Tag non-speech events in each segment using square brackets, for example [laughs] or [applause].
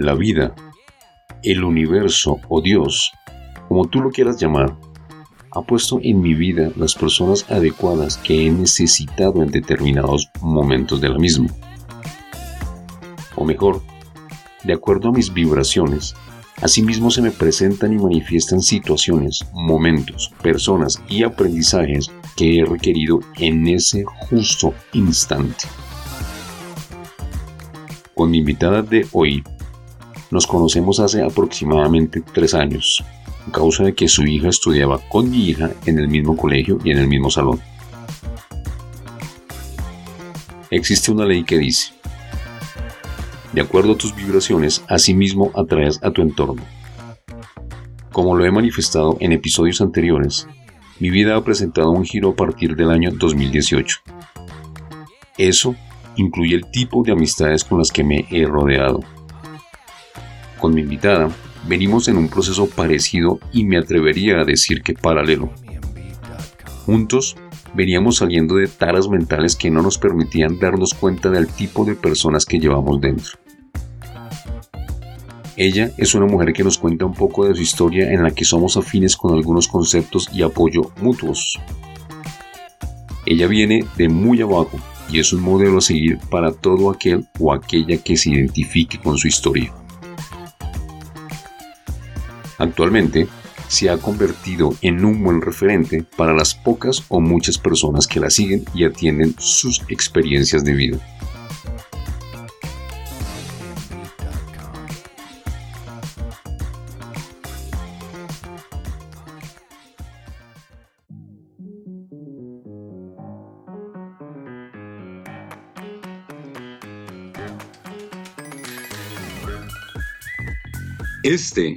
La vida, el universo o Dios, como tú lo quieras llamar, ha puesto en mi vida las personas adecuadas que he necesitado en determinados momentos de la misma. O mejor, de acuerdo a mis vibraciones, asimismo se me presentan y manifiestan situaciones, momentos, personas y aprendizajes que he requerido en ese justo instante. Con mi invitada de hoy, nos conocemos hace aproximadamente tres años causa de que su hija estudiaba con mi hija en el mismo colegio y en el mismo salón. Existe una ley que dice, de acuerdo a tus vibraciones, asimismo atraes a tu entorno. Como lo he manifestado en episodios anteriores, mi vida ha presentado un giro a partir del año 2018. Eso incluye el tipo de amistades con las que me he rodeado. Con mi invitada, venimos en un proceso parecido y me atrevería a decir que paralelo. Juntos, veníamos saliendo de taras mentales que no nos permitían darnos cuenta del tipo de personas que llevamos dentro. Ella es una mujer que nos cuenta un poco de su historia en la que somos afines con algunos conceptos y apoyo mutuos. Ella viene de muy abajo y es un modelo a seguir para todo aquel o aquella que se identifique con su historia. Actualmente, se ha convertido en un buen referente para las pocas o muchas personas que la siguen y atienden sus experiencias de vida. Este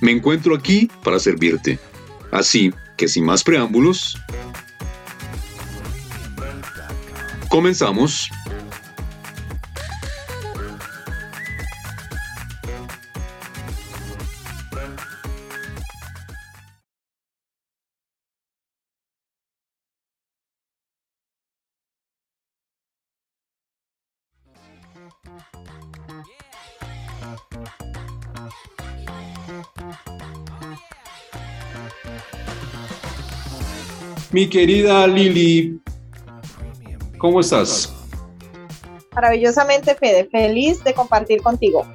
me encuentro aquí para servirte. Así que sin más preámbulos, comenzamos. Mi querida Lili, ¿cómo estás? Maravillosamente, Fede, feliz de compartir contigo.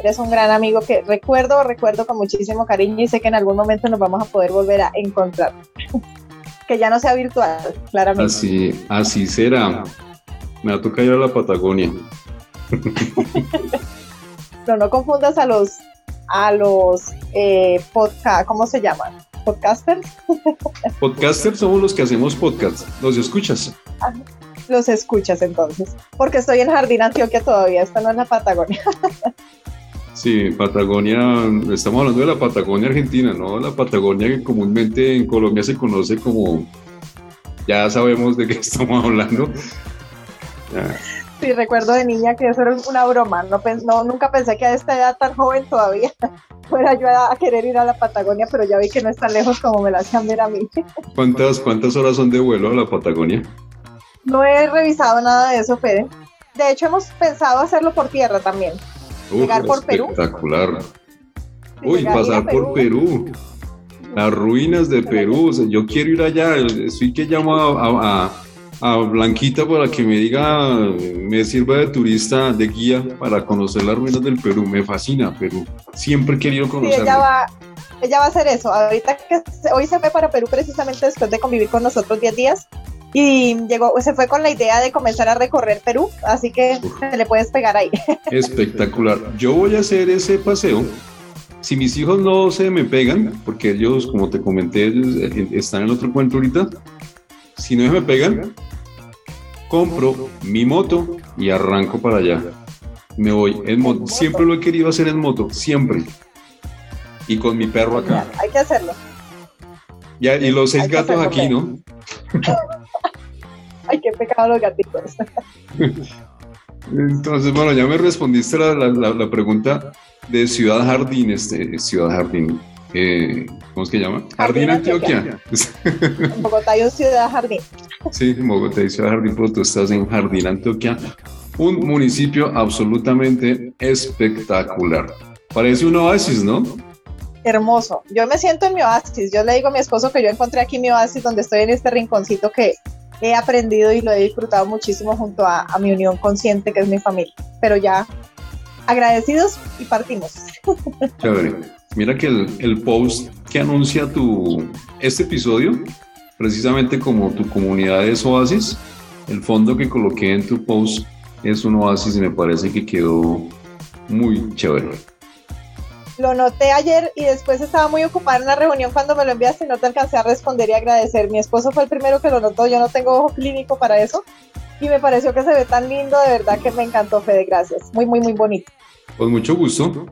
Eres un gran amigo que recuerdo, recuerdo con muchísimo cariño y sé que en algún momento nos vamos a poder volver a encontrar. [laughs] que ya no sea virtual, claramente. Así, así será. Me ha tocado ir a la Patagonia. [laughs] Pero no confundas a los a los eh, podcast, ¿cómo se llaman? Podcasters. Podcasters somos los que hacemos podcast. ¿Los escuchas? los escuchas entonces. Porque estoy en Jardín Antioquia todavía, esta no es la Patagonia. [laughs] Sí, Patagonia, estamos hablando de la Patagonia Argentina, ¿no? La Patagonia que comúnmente en Colombia se conoce como, ya sabemos de qué [laughs] estamos hablando. Sí, recuerdo de niña que eso era una broma, no, no nunca pensé que a esta edad tan joven todavía [laughs] fuera yo a, querer ir a la Patagonia, pero ya vi que no es tan lejos como me la hacían ver a mí. ¿Cuántas, cuántas horas son de vuelo a la Patagonia? No he revisado nada de eso, Fede. De hecho, hemos pensado hacerlo por tierra también. Llegar por Perú. Espectacular. Uy, pasar por Perú. Las ruinas de Perú. yo quiero ir allá. Estoy que llamo a a Blanquita para que me diga, me sirva de turista, de guía para conocer las ruinas del Perú. Me fascina Perú. Siempre he querido conocerlo. Sí, ella va, ella va a hacer eso. Ahorita que hoy se fue para Perú precisamente después de convivir con nosotros 10 días y llegó, se fue con la idea de comenzar a recorrer Perú, así que se le puedes pegar ahí. Espectacular. Yo voy a hacer ese paseo. Si mis hijos no se me pegan, porque ellos, como te comenté, están en otro cuento ahorita, si no se me pegan, compro mi moto y arranco para allá. Me voy en moto. Siempre lo he querido hacer en moto, siempre. y con mi perro acá. Hay que hacerlo. y los seis gatos aquí, ¿no? [laughs] Ay, qué pecado los gatitos. Entonces, bueno, ya me respondiste la, la, pregunta de Ciudad Jardín, este, Ciudad Jardín. Eh, ¿Cómo es que llama? Jardín, Antioquia. En [laughs] Bogotá hay Ciudad Jardín. Sí, en Bogotá hay Ciudad Jardín, pero tú estás en Jardín, Antioquia. Un municipio absolutamente espectacular. Parece un oasis, ¿no? Hermoso. Yo me siento en mi oasis. Yo le digo a mi esposo que yo encontré aquí mi oasis donde estoy en este rinconcito que he aprendido y lo he disfrutado muchísimo junto a, mi unión consciente, que es mi familia. Pero ya agradecidos y partimos. [laughs] Chévere. Mira que el, el, post que anuncia tu este episodio, precisamente como tu comunidad es Oasis, el fondo que coloqué en tu post es un Oasis y me parece que quedó muy chévere. Lo noté ayer y después estaba muy ocupada en la reunión cuando me lo enviaste y no te alcancé a responder y agradecer. Mi esposo fue el primero que lo notó, yo no tengo ojo clínico para eso. Y me pareció que se ve tan lindo, de verdad que me encantó, Fede, gracias. Muy, muy, muy bonito. Con mucho gusto.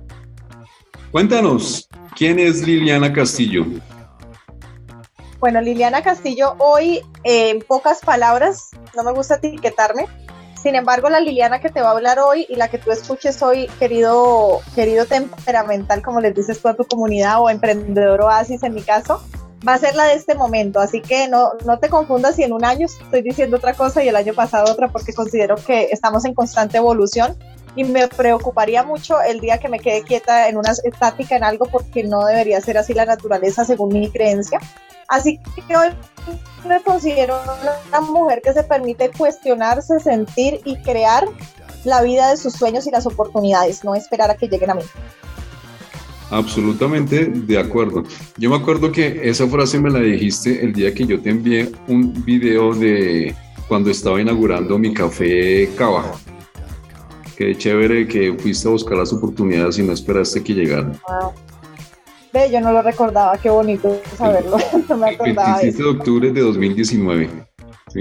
Cuéntanos, ¿quién es Liliana Castillo? Bueno, Liliana Castillo, hoy en pocas palabras, no me gusta etiquetarme, sin embargo, la Liliana que te va a hablar hoy y la que tú escuches hoy, querido, querido temperamental, como les dices tú a tu comunidad o emprendedor oasis en mi caso, va a ser la de este momento. Así que no, no te confundas si en un año estoy diciendo otra cosa y el año pasado otra, porque considero que estamos en constante evolución y me preocuparía mucho el día que me quede quieta en una estática en algo porque no debería ser así la naturaleza según mi creencia. Así que hoy me considero una mujer que se permite cuestionarse, sentir y crear la vida de sus sueños y las oportunidades, no esperar a que lleguen a mí. Absolutamente de acuerdo. Yo me acuerdo que esa frase me la dijiste el día que yo te envié un video de cuando estaba inaugurando mi café Cava. Qué chévere que fuiste a buscar las oportunidades y no esperaste que llegaran. Ve, yo no lo recordaba, qué bonito saberlo. [laughs] no me acordaba. 27 de octubre de 2019. Sí.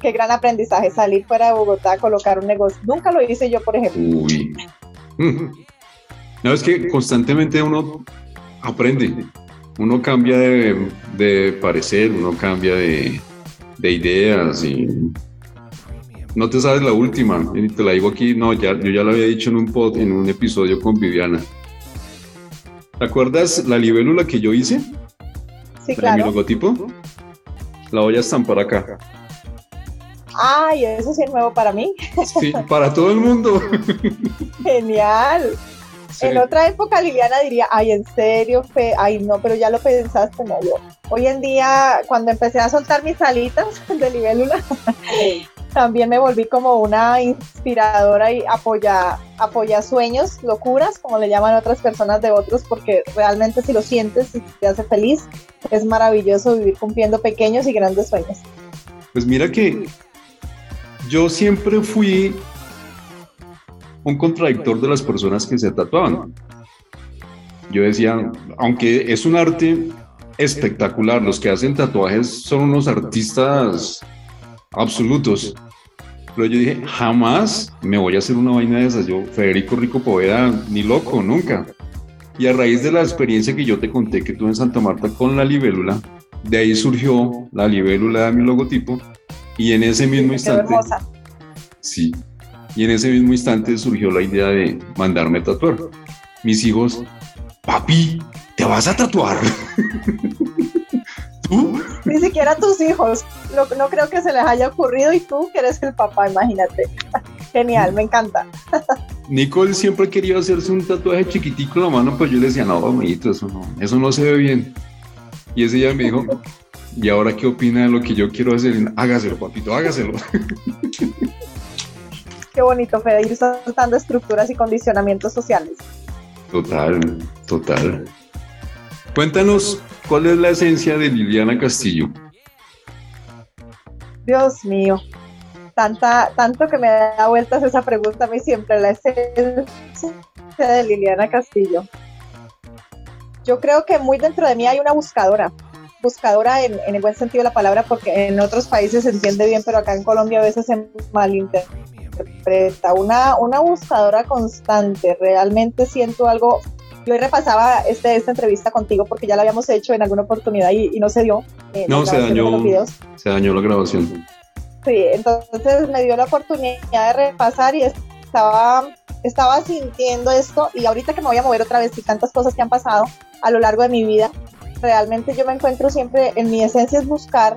Qué gran aprendizaje salir fuera de Bogotá, colocar un negocio. Nunca lo hice yo, por ejemplo. Uy. [laughs] No, es que constantemente uno aprende, uno cambia de, parecer, uno cambia de, ideas y no te sabes la última, y te la digo aquí, no, ya, yo ya lo había dicho en un pod, en un episodio con Viviana. ¿Te acuerdas la libélula que yo hice? Sí, claro. mi logotipo. La voy a estampar acá. Ay, eso sí es nuevo para mí. Sí, para todo el mundo. [laughs] Genial. En otra época Liliana diría, ay, en serio, fe, ay, no, pero ya lo pensaste, no, yo. Hoy en día, cuando empecé a soltar mis alitas [laughs] de libélula, también me volví como una inspiradora y apoya, apoya sueños, locuras, como le llaman otras personas de otros, porque realmente si lo sientes y te hace feliz, es maravilloso vivir cumpliendo pequeños y grandes sueños. Pues mira que yo siempre fui un contradictor de las personas que se tatuaban. Yo decía, aunque es un arte espectacular, los que hacen tatuajes son unos artistas absolutos. Pero yo dije, jamás me voy a hacer una vaina de esas. Yo, Federico Rico Poveda, ni loco, nunca. Y a raíz de la experiencia que yo te conté que tuve en Santa Marta con la libélula, de ahí surgió la libélula de mi logotipo. Y en ese mismo instante. Sí. Y en ese mismo instante surgió la idea de mandarme a tatuar. Mis hijos, papi, ¿te vas a tatuar? [laughs] Ni siquiera tus hijos. no creo que se les haya ocurrido y tú que eres el papá, imagínate. [laughs] Genial, me encanta. [laughs] Nicole siempre quería hacerse un tatuaje chiquitico en la mano, pues yo le decía, no, amiguito, eso no, eso no se ve bien. Y ese día me dijo, ¿y ahora qué opina de lo que yo quiero hacer? Hágaselo, papito, hágaselo. [laughs] Qué bonito, Fede, ir soltando estructuras y condicionamientos sociales. Total, total. Cuéntanos, ¿cuál es la esencia de Liliana Castillo? Dios mío, tanta, tanto que me da vueltas esa pregunta a mí siempre, la esencia de Liliana Castillo. Yo creo que muy dentro de mí hay una buscadora, buscadora en, el buen sentido de la palabra, porque en otros países se entiende bien, pero acá en Colombia a veces se malinterpreta. Una, una buscadora constante, realmente siento algo yo repasaba este, esta entrevista contigo porque ya la habíamos hecho en alguna oportunidad y, no se dio. Eh, no, se dañó, se dañó la grabación. Sí, entonces me dio la oportunidad de repasar y estaba, estaba sintiendo esto y ahorita que me voy a mover otra vez y tantas cosas que han pasado a lo largo de mi vida, realmente yo me encuentro siempre en mi esencia es buscar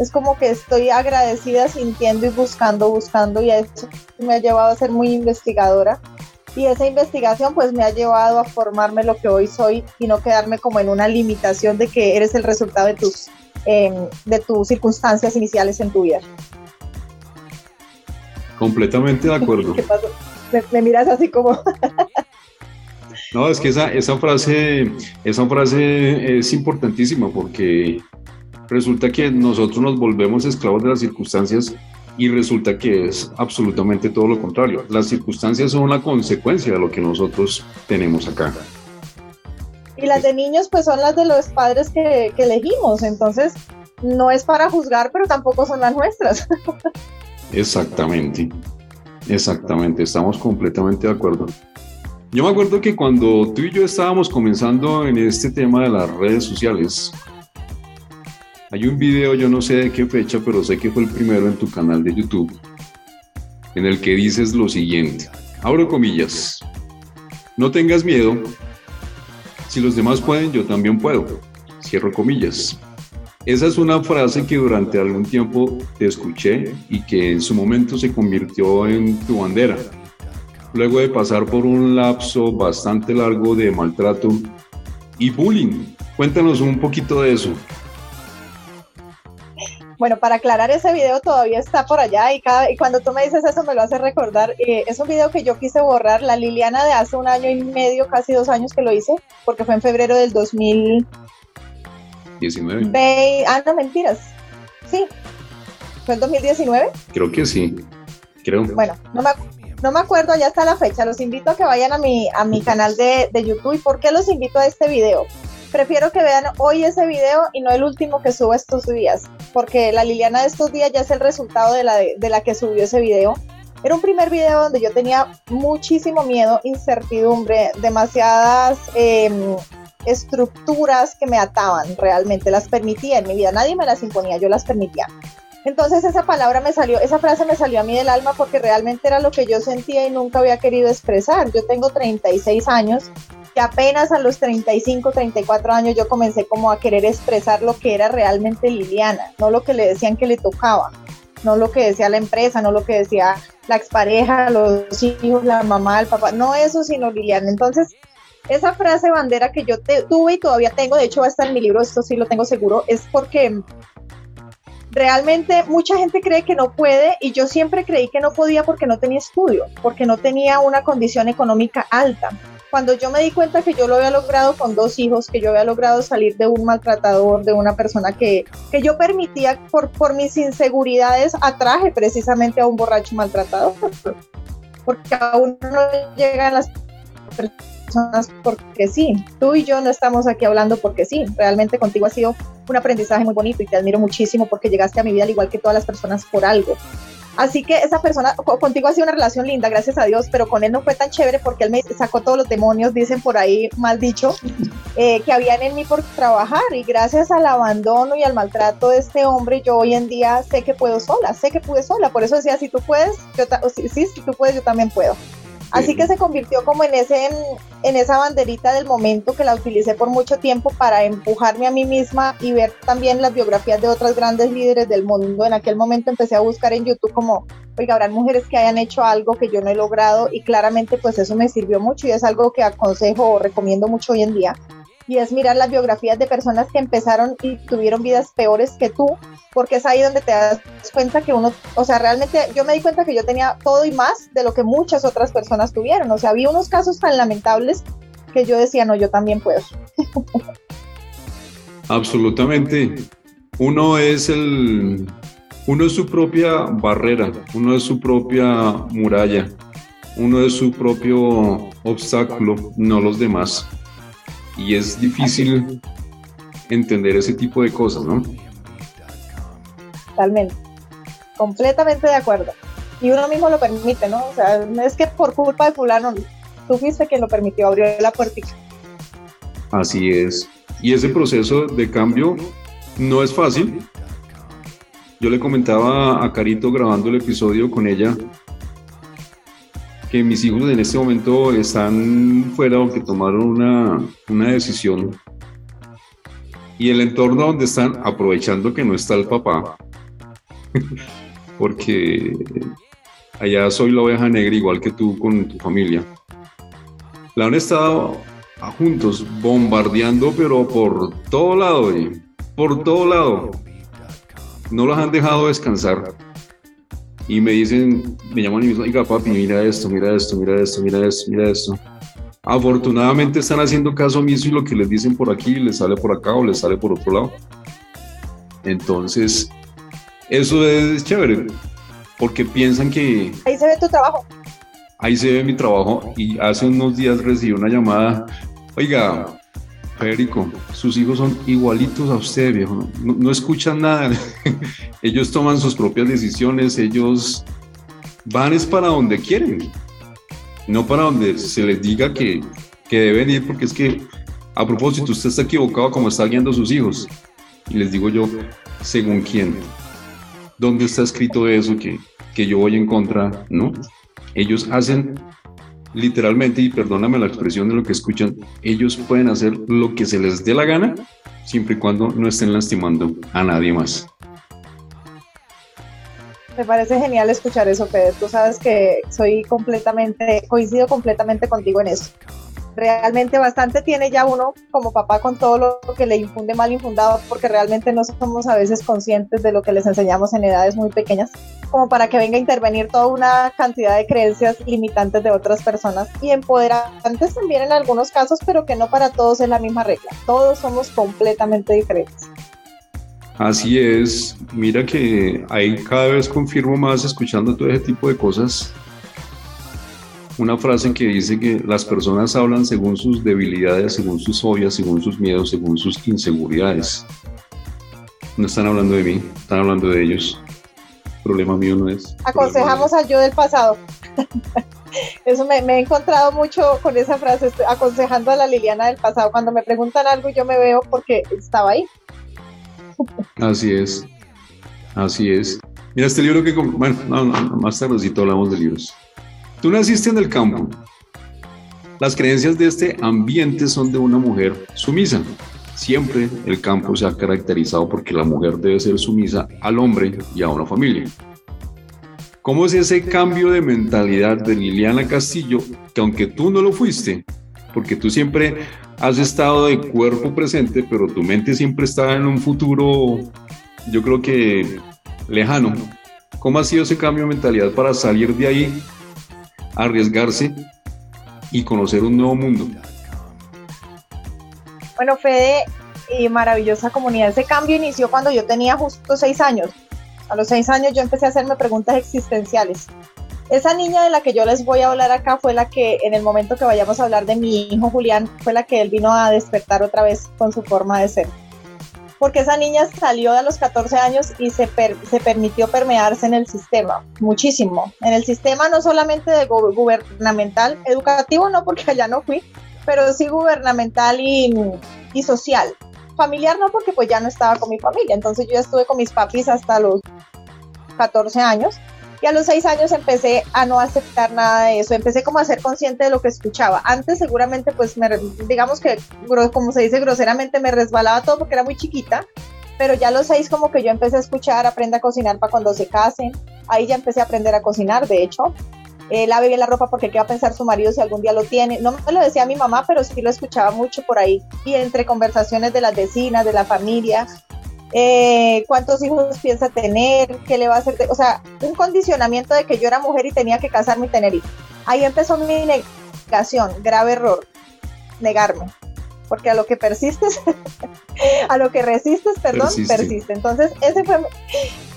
es como que estoy agradecida sintiendo y buscando, buscando y eso me ha llevado a ser muy investigadora y esa investigación pues me ha llevado a formarme lo que hoy soy y no quedarme como en una limitación de que eres el resultado de tus, em, de tus circunstancias iniciales en tu vida. Completamente de acuerdo. [laughs] ¿Qué pasó? Me, miras así como... [laughs] no, es que esa, esa, frase, esa frase es importantísima porque resulta que nosotros nos volvemos esclavos de las circunstancias y resulta que es absolutamente todo lo contrario. Las circunstancias son una consecuencia de lo que nosotros tenemos acá. Y las de niños pues son las de los padres que, elegimos, entonces no es para juzgar, pero tampoco son las nuestras. [laughs] Exactamente, exactamente, estamos completamente de acuerdo. Yo me acuerdo que cuando tú y yo estábamos comenzando en este tema de las redes sociales, hay un video, yo no sé de qué fecha, pero sé que fue el primero en tu canal de YouTube, en el que dices lo siguiente, abro comillas, no tengas miedo, si los demás pueden, yo también puedo, cierro comillas. Esa es una frase que durante algún tiempo te escuché y que en su momento se convirtió en tu bandera. Luego de pasar por un lapso bastante largo de maltrato y bullying. Cuéntanos un poquito de eso. Bueno, para aclarar, ese video todavía está por allá y, cada, y cuando tú me dices eso me lo hace recordar. Eh, es un video que yo quise borrar, la Liliana de hace un año y medio, casi dos años que lo hice, porque fue en febrero del 2019. ah, no, mentiras. Sí. ¿Fue el 2019? Creo que sí. Creo. Bueno, no me, no me acuerdo, ya está la fecha. Los invito a que vayan a mi, a mi canal de, de YouTube. ¿Y por qué los invito a este video? Prefiero que vean hoy ese video y no el último que subo estos días, porque la Liliana de estos días ya es el resultado de la, de, la que subió ese video. Era un primer video donde yo tenía muchísimo miedo, incertidumbre, demasiadas em, estructuras que me ataban realmente, las permitía en mi vida, nadie me las imponía, yo las permitía. Entonces esa palabra me salió, esa frase me salió a mí del alma porque realmente era lo que yo sentía y nunca había querido expresar. Yo tengo 36 años que apenas a los 35, 34 años yo comencé como a querer expresar lo que era realmente Liliana, no lo que le decían que le tocaba, no lo que decía la empresa, no lo que decía la expareja, los hijos, la mamá, el papá, no eso, sino Liliana. Entonces, esa frase bandera que yo tuve y todavía tengo, de hecho va a estar en mi libro, esto sí lo tengo seguro, es porque realmente mucha gente cree que no puede y yo siempre creí que no podía porque no tenía estudio, porque no tenía una condición económica alta cuando yo me di cuenta que yo lo había logrado con dos hijos, que yo había logrado salir de un maltratador, de una persona que, que yo permitía por, por mis inseguridades, atraje precisamente a un borracho maltratador. Porque aún no llegan las personas porque sí. Tú y yo no estamos aquí hablando porque sí. Realmente contigo ha sido un aprendizaje muy bonito y te admiro muchísimo porque llegaste a mi vida al igual que todas las personas por algo. Así que esa persona, contigo ha sido una relación linda, gracias a Dios, pero con él no fue tan chévere porque él me sacó todos los demonios, dicen por ahí, mal dicho, eh, que habían en mí por trabajar. Y gracias al abandono y al maltrato de este hombre, yo hoy en día sé que puedo sola, sé que pude sola. Por eso decía, si tú puedes, yo sí, si tú puedes, yo también puedo. Así que se convirtió como en ese en esa banderita del momento que la utilicé por mucho tiempo para empujarme a mí misma y ver también las biografías de otras grandes líderes del mundo. En aquel momento empecé a buscar en YouTube como, oiga, habrán mujeres que hayan hecho algo que yo no he logrado y claramente pues eso me sirvió mucho y es algo que aconsejo o recomiendo mucho hoy en día y es mirar las biografías de personas que empezaron y tuvieron vidas peores que tú, porque es ahí donde te das cuenta que uno, o sea, realmente yo me di cuenta que yo tenía todo y más de lo que muchas otras personas tuvieron, o sea, había unos casos tan lamentables que yo decía, no, yo también puedo. [laughs] Absolutamente. Uno es el, uno es su propia barrera, uno es su propia muralla, uno es su propio obstáculo, no los demás y es difícil entender ese tipo de cosas, ¿no? Totalmente, completamente de acuerdo. Y uno mismo lo permite, ¿no? O sea, no es que por culpa de fulano, tú fuiste quien lo permitió, abrió la puerta. Así es. Y ese proceso de cambio no es fácil. Yo le comentaba a Carito grabando el episodio con ella que mis hijos en este momento están fuera o tomaron una, una decisión. Y el entorno donde están aprovechando que no está el papá. [laughs] Porque allá soy la oveja negra igual que tú con tu familia. La han estado juntos bombardeando pero por todo lado por todo lado. No los han dejado descansar y me dicen, me llaman y me dicen, oiga papi, mira esto, mira esto, mira esto, mira esto, mira esto. Afortunadamente están haciendo caso omiso y lo que les dicen por aquí les sale por acá o les sale por otro lado. Entonces, eso es chévere, porque piensan que... Ahí se ve tu trabajo. Ahí se ve mi trabajo y hace unos días recibí una llamada, oiga, Federico, sus hijos son igualitos a usted, viejo. No, escuchan nada. [laughs] ellos toman sus propias decisiones, ellos van es para donde quieren, no para donde se les diga que, que deben ir, porque es que, a propósito, usted está equivocado como está guiando a sus hijos. Y les digo yo, ¿según quién? ¿Dónde está escrito eso que, que yo voy en contra? ¿No? Ellos hacen literalmente, y perdóname la expresión de lo que escuchan, ellos pueden hacer lo que se les dé la gana, siempre y cuando no estén lastimando a nadie más. Me parece genial escuchar eso, Pedro. Tú sabes que soy completamente, coincido completamente contigo en eso realmente bastante tiene ya uno como papá con todo lo que le infunde mal infundado, porque realmente no somos a veces conscientes de lo que les enseñamos en edades muy pequeñas, como para que venga a intervenir toda una cantidad de creencias limitantes de otras personas y empoderantes también en algunos casos, pero que no para todos es la misma regla. Todos somos completamente diferentes. Así es, mira que ahí cada vez confirmo más escuchando todo ese tipo de cosas una frase que dice que las personas hablan según sus debilidades, según sus fobias, según sus miedos, según sus inseguridades. No están hablando de mí, están hablando de ellos. El problema mío no es. Aconsejamos al yo del pasado. [laughs] Eso me, he encontrado mucho con esa frase, estoy aconsejando a la Liliana del pasado. Cuando me preguntan algo, yo me veo porque estaba ahí. [laughs] Así es, así es. Mira, este libro que, bueno, más tardecito hablamos de libros. Tú naciste en el campo. Las creencias de este ambiente son de una mujer sumisa. Siempre el campo se ha caracterizado porque la mujer debe ser sumisa al hombre y a una familia. ¿Cómo es ese cambio de mentalidad de Liliana Castillo que aunque tú no lo fuiste, porque tú siempre has estado de cuerpo presente, pero tu mente siempre está en un futuro, yo creo que lejano. ¿Cómo ha sido ese cambio de mentalidad para salir de ahí arriesgarse y conocer un nuevo mundo. Bueno, Fede y maravillosa comunidad, ese cambio inició cuando yo tenía justo seis años. A los seis años yo empecé a hacerme preguntas existenciales. Esa niña de la que yo les voy a hablar acá fue la que en el momento que vayamos a hablar de mi hijo Julián, fue la que él vino a despertar otra vez con su forma de ser porque esa niña salió a los 14 años y se, se permitió permearse en el sistema, muchísimo. En el sistema no solamente de gubernamental, educativo no, porque allá no fui, pero sí gubernamental y, y social. Familiar no, porque pues ya no estaba con mi familia, entonces yo ya estuve con mis papis hasta los 14 años y a los seis años empecé a no aceptar nada de eso, empecé como a ser consciente de lo que escuchaba. Antes seguramente pues me, digamos que como se dice groseramente me resbalaba todo porque era muy chiquita, pero ya a los seis como que yo empecé a escuchar, aprende a cocinar para cuando se casen, ahí ya empecé a aprender a cocinar, de hecho. Eh, lave bien la ropa porque qué va a pensar su marido si algún día lo tiene. No me lo decía mi mamá, pero sí lo escuchaba mucho por ahí. Y entre conversaciones de las vecinas, de la familia, eh, cuántos hijos piensa tener, qué le va a hacer, o sea, un condicionamiento de que yo era mujer y tenía que casarme y tener hijos. Ahí empezó mi negación, grave error, negarme, porque a lo que persistes, [laughs] a lo que resistes, perdón, persiste. Entonces, ese fue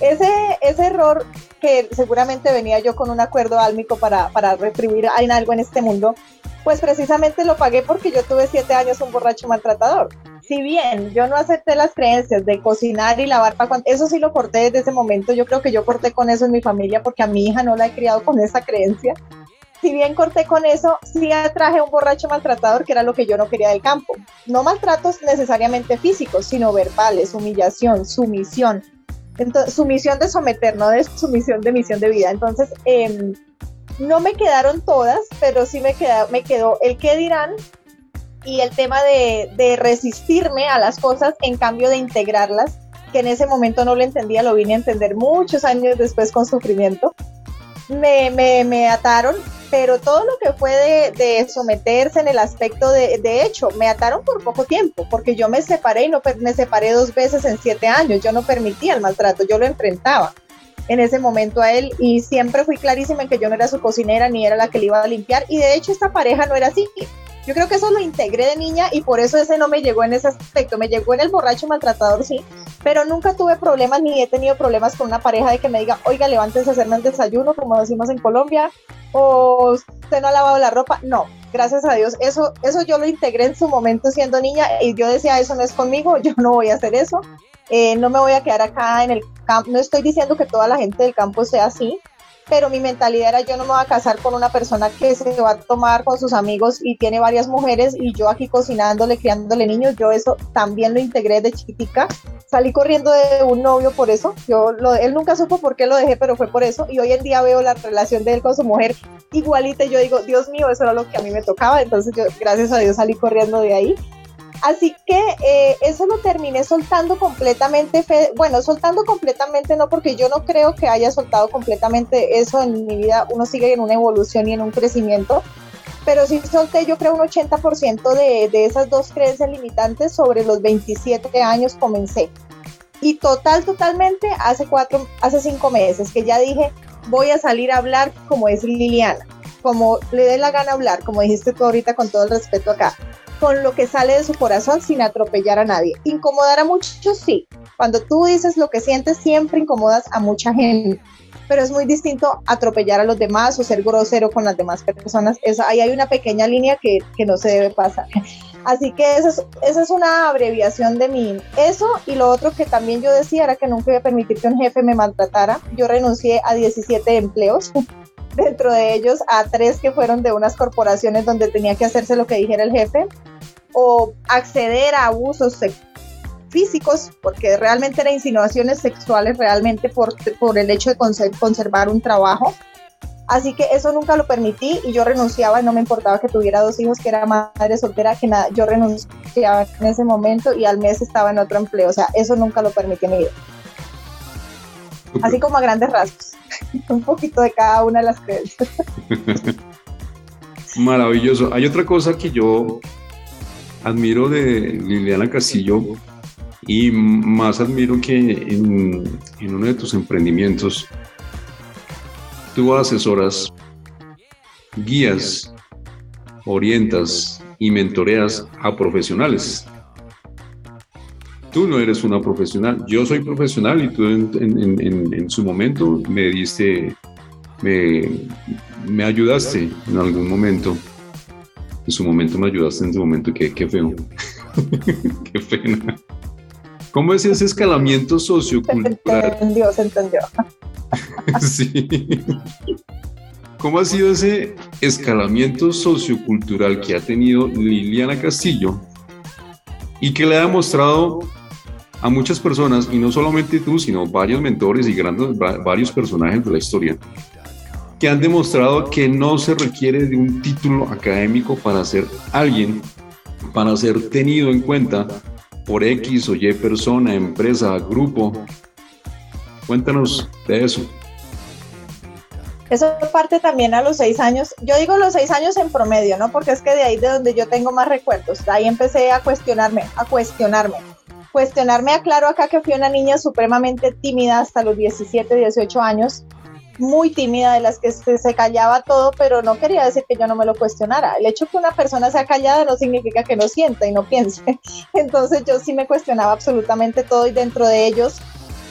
ese, ese error que seguramente venía yo con un acuerdo álmico para, para retribuir en algo en este mundo, pues precisamente lo pagué porque yo tuve siete años un borracho maltratador si bien yo no acepté las creencias de cocinar y lavar para cuando, eso sí lo corté desde ese momento, yo creo que yo corté con eso en mi familia porque a mi hija no la he criado con esa creencia. Si bien corté con eso, sí atraje un borracho maltratador, que era lo que yo no quería del campo. No maltratos necesariamente físicos, sino verbales, humillación, sumisión. Entonces, sumisión de someter, no de sumisión de misión de vida. Entonces, em, no me quedaron todas, pero sí me, quedó el qué dirán y el tema de, resistirme a las cosas en cambio de integrarlas, que en ese momento no lo entendía, lo vine a entender muchos años después con sufrimiento. Me ataron pero todo lo que fue de, someterse en el aspecto de, de, hecho, me ataron por poco tiempo, porque yo me separé y no me separé dos veces en siete años, yo no permitía el maltrato, yo lo enfrentaba en ese momento a él y siempre fui clarísima en que yo no era su cocinera ni era la que le iba a limpiar y de hecho esta pareja no era así. Yo creo que eso lo integré de niña y por eso ese no me llegó en ese aspecto. Me llegó en el borracho maltratador, sí, pero nunca tuve problemas ni he tenido problemas con una pareja de que me diga, oiga, levántese a hacerme el desayuno, como decimos en Colombia, o usted no ha lavado la ropa. No, gracias a Dios. Eso, eso yo lo integré en su momento siendo niña y yo decía, eso no es conmigo, [laughs] yo no voy a hacer eso. Eh, no me voy a quedar acá en el campo. No estoy diciendo que toda la gente del campo sea así, pero mi mentalidad era yo no me voy a casar con una persona que se va a tomar con sus amigos y tiene varias mujeres y yo aquí cocinándole, criándole niños, yo eso también lo integré de chiquitica. Salí corriendo de un novio por eso, yo lo, él nunca supo por qué lo dejé, pero fue por eso y hoy en día veo la relación de él con su mujer igualita y yo digo, Dios mío, eso era lo que a mí me tocaba, entonces yo gracias a Dios salí corriendo de ahí Así que eh, eso lo terminé soltando completamente, bueno, soltando completamente no, porque yo no creo que haya soltado completamente eso en mi vida, uno sigue en una evolución y en un crecimiento, pero sí solté yo creo un 80% de, de esas dos creencias limitantes sobre los 27 años comencé. Y total, totalmente hace cuatro, hace cinco meses que ya dije, voy a salir a hablar como es Liliana, como le dé la gana hablar, como dijiste tú ahorita con todo el respeto acá con lo que sale de su corazón sin atropellar a nadie. Incomodar a muchos, sí. Cuando tú dices lo que sientes, siempre incomodas a mucha gente. Pero es muy distinto atropellar a los demás o ser grosero con las demás personas. ahí hay una pequeña línea que, que no se debe pasar. [laughs] Así que esa es, esa es, una abreviación de mí. Eso y lo otro que también yo decía era que nunca iba a permitir que un jefe me maltratara. Yo renuncié a 17 empleos [laughs] dentro de ellos a tres que fueron de unas corporaciones donde tenía que hacerse lo que dijera el jefe o acceder a abusos físicos, porque realmente eran insinuaciones sexuales, realmente por, por el hecho de conservar un trabajo. Así que eso nunca lo permití y yo renunciaba no me importaba que tuviera dos hijos, que era madre soltera, que nada, yo renunciaba en ese momento y al mes estaba en otro empleo. O sea, eso nunca lo permití en mi vida. Así como a grandes rasgos. [laughs] Un poquito de cada una de las creencias. [laughs] Maravilloso. Hay otra cosa que yo admiro de Liliana Castillo y más admiro que en, uno de tus emprendimientos tú asesoras, guías, orientas y mentoreas a profesionales. Tú no eres una profesional, yo soy profesional y tú en, su momento me diste, me, me ayudaste en algún momento en su momento me ayudaste, en su momento, qué, qué feo. [laughs] qué pena. ¿Cómo es ese escalamiento sociocultural? Se entendió, se entendió. [laughs] sí. ¿Cómo ha sido ese escalamiento sociocultural que ha tenido Liliana Castillo y que le ha demostrado a muchas personas, y no solamente tú, sino varios mentores y grandes, varios personajes de la historia, que han demostrado que no se requiere de un título académico para ser alguien, para ser tenido en cuenta por X o Y persona, empresa, grupo. Cuéntanos de eso. Eso parte también a los seis años. Yo digo los seis años en promedio, ¿no? Porque es que de ahí de donde yo tengo más recuerdos. De ahí empecé a cuestionarme, a cuestionarme. Cuestionarme, aclaro acá que fui una niña supremamente tímida hasta los 17, 18 años muy tímida, de las que se, callaba todo, pero no quería decir que yo no me lo cuestionara. El hecho que una persona sea callada no significa que no sienta y no piense. [laughs] Entonces yo sí me cuestionaba absolutamente todo y dentro de ellos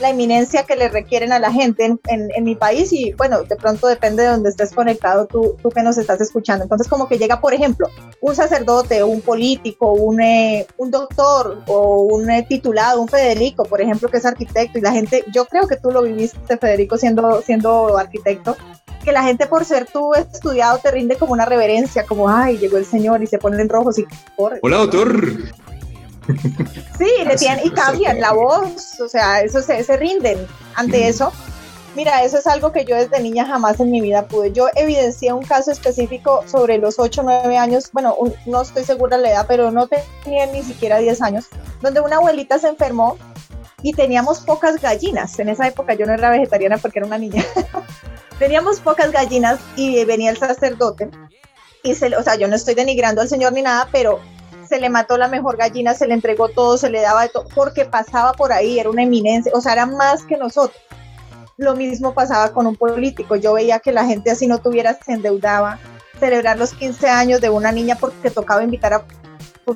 la eminencia que le requieren a la gente en, en, mi país y bueno, de pronto depende de donde estés conectado tú, tú que nos estás escuchando. Entonces como que llega, por ejemplo, un sacerdote, un político, un, eh, un doctor o un eh, titulado, un Federico, por ejemplo, que es arquitecto y la gente, yo creo que tú lo viviste, Federico, siendo, siendo arquitecto, que la gente por ser tú estudiado te rinde como una reverencia, como, ay, llegó el señor y se ponen en rojos y corre. Hola, doctor. Sí, le tienen, y cambian la voz, o sea, eso se, se rinden ante eso. Mira, eso es algo que yo desde niña jamás en mi vida pude. Yo evidencié un caso específico sobre los 8 o 9 años, bueno, no estoy segura la edad, pero no tenía ni siquiera 10 años, donde una abuelita se enfermó y teníamos pocas gallinas. En esa época yo no era vegetariana porque era una niña. [laughs] teníamos pocas gallinas y venía el sacerdote y se, o sea, yo no estoy denigrando al señor ni nada, pero se le mató la mejor gallina, se le entregó todo, se le daba todo, porque pasaba por ahí, era una eminencia, o sea, era más que nosotros. Lo mismo pasaba con un político, yo veía que la gente así no tuviera, se endeudaba, celebrar los 15 años de una niña porque tocaba invitar a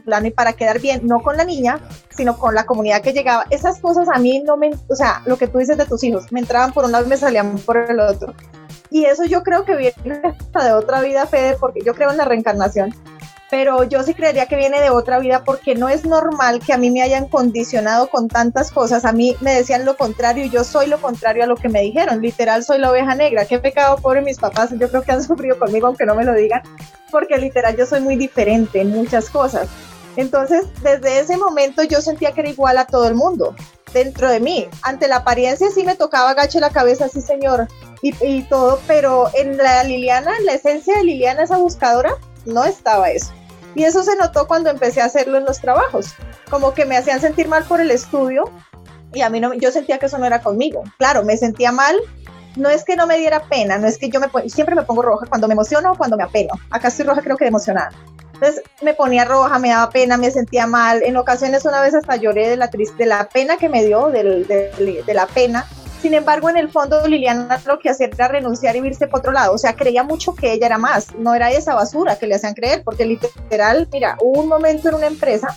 plano y para quedar bien, no con la niña, sino con la comunidad que llegaba. Esas cosas a mí no me, o sea, lo que tú dices de tus hijos, me entraban por un lado y me salían por el otro. Y eso yo creo que viene de otra vida, Fede, porque yo creo en la reencarnación pero yo sí creería que viene de otra vida porque no es normal que a mí me hayan condicionado con tantas cosas. A mí me decían lo contrario y yo soy lo contrario a lo que me dijeron. Literal, soy la oveja negra. Qué pecado, pobre mis papás. Yo creo que han [laughs] sufrido conmigo, aunque no me lo digan, porque literal yo soy muy diferente en muchas cosas. Entonces, desde ese momento yo sentía que era igual a todo el mundo dentro de mí. Ante la apariencia sí me tocaba agache la cabeza, sí señor, y, y todo, pero en la Liliana, en la esencia de Liliana, esa buscadora, no estaba eso. Y eso se notó cuando empecé a hacerlo en los trabajos, como que me hacían sentir mal por el estudio y a mí no, yo sentía que eso no era conmigo. Claro, me sentía mal, no es que no me diera pena, no es que yo me siempre me pongo roja cuando me emociono o cuando me apeno. Acá estoy roja creo que emocionada. Entonces me ponía roja, me daba pena, me sentía mal. En ocasiones una vez hasta lloré de la, de la pena que me dio, de la pena sin embargo, en el fondo Liliana lo que hacía era renunciar y irse por otro lado. O sea, creía mucho que ella era más. No era esa basura que le hacían creer, porque literal, mira, hubo un momento en una empresa.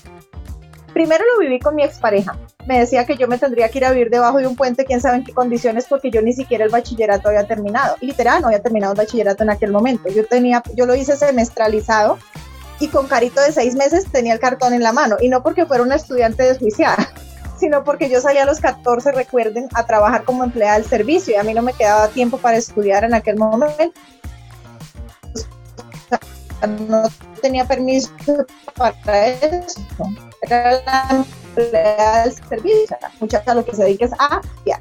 Primero lo viví con mi expareja. Me decía que yo me tendría que ir a vivir debajo de un puente, quién sabe en qué condiciones, porque yo ni siquiera el bachillerato había terminado. Literal, no había terminado el bachillerato en aquel momento. Yo tenía, yo lo hice semestralizado y con carito de seis meses tenía el cartón en la mano. Y no porque fuera una estudiante desjuiciada, sino porque yo salía a los 14, recuerden, a trabajar como empleada del servicio y a mí no me quedaba tiempo para estudiar en aquel momento. No tenía permiso para eso. Era la empleada del servicio, muchacha lo que se dedica es a ya.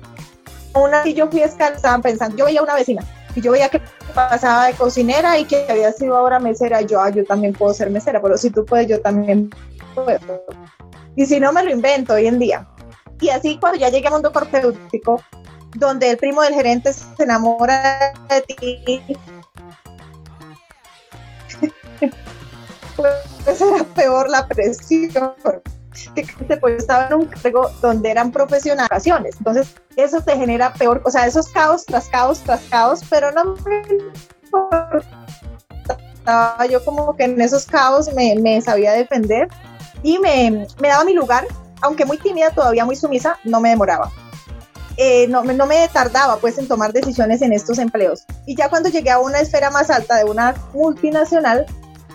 Aún así yo fui estaban pensando, yo veía una vecina y yo veía que pasaba de cocinera y que había sido ahora mesera, yo, ah, yo también puedo ser mesera, pero si tú puedes, yo también puedo y si no, me lo invento hoy en día. Y así cuando ya llegué a mundo corpeutístico, donde el primo del gerente se enamora de ti, [laughs] pues era peor la presión que pues estaba en un cargo donde eran profesionales. Entonces, eso te genera peor, o sea, esos caos tras caos tras caos, pero no me importaba. Yo como que en esos caos me sabía defender y me, me daba mi lugar, aunque muy tímida, todavía muy sumisa, no me demoraba. Eh, no, no, me tardaba pues en tomar decisiones en estos empleos. Y ya cuando llegué a una esfera más alta de una multinacional,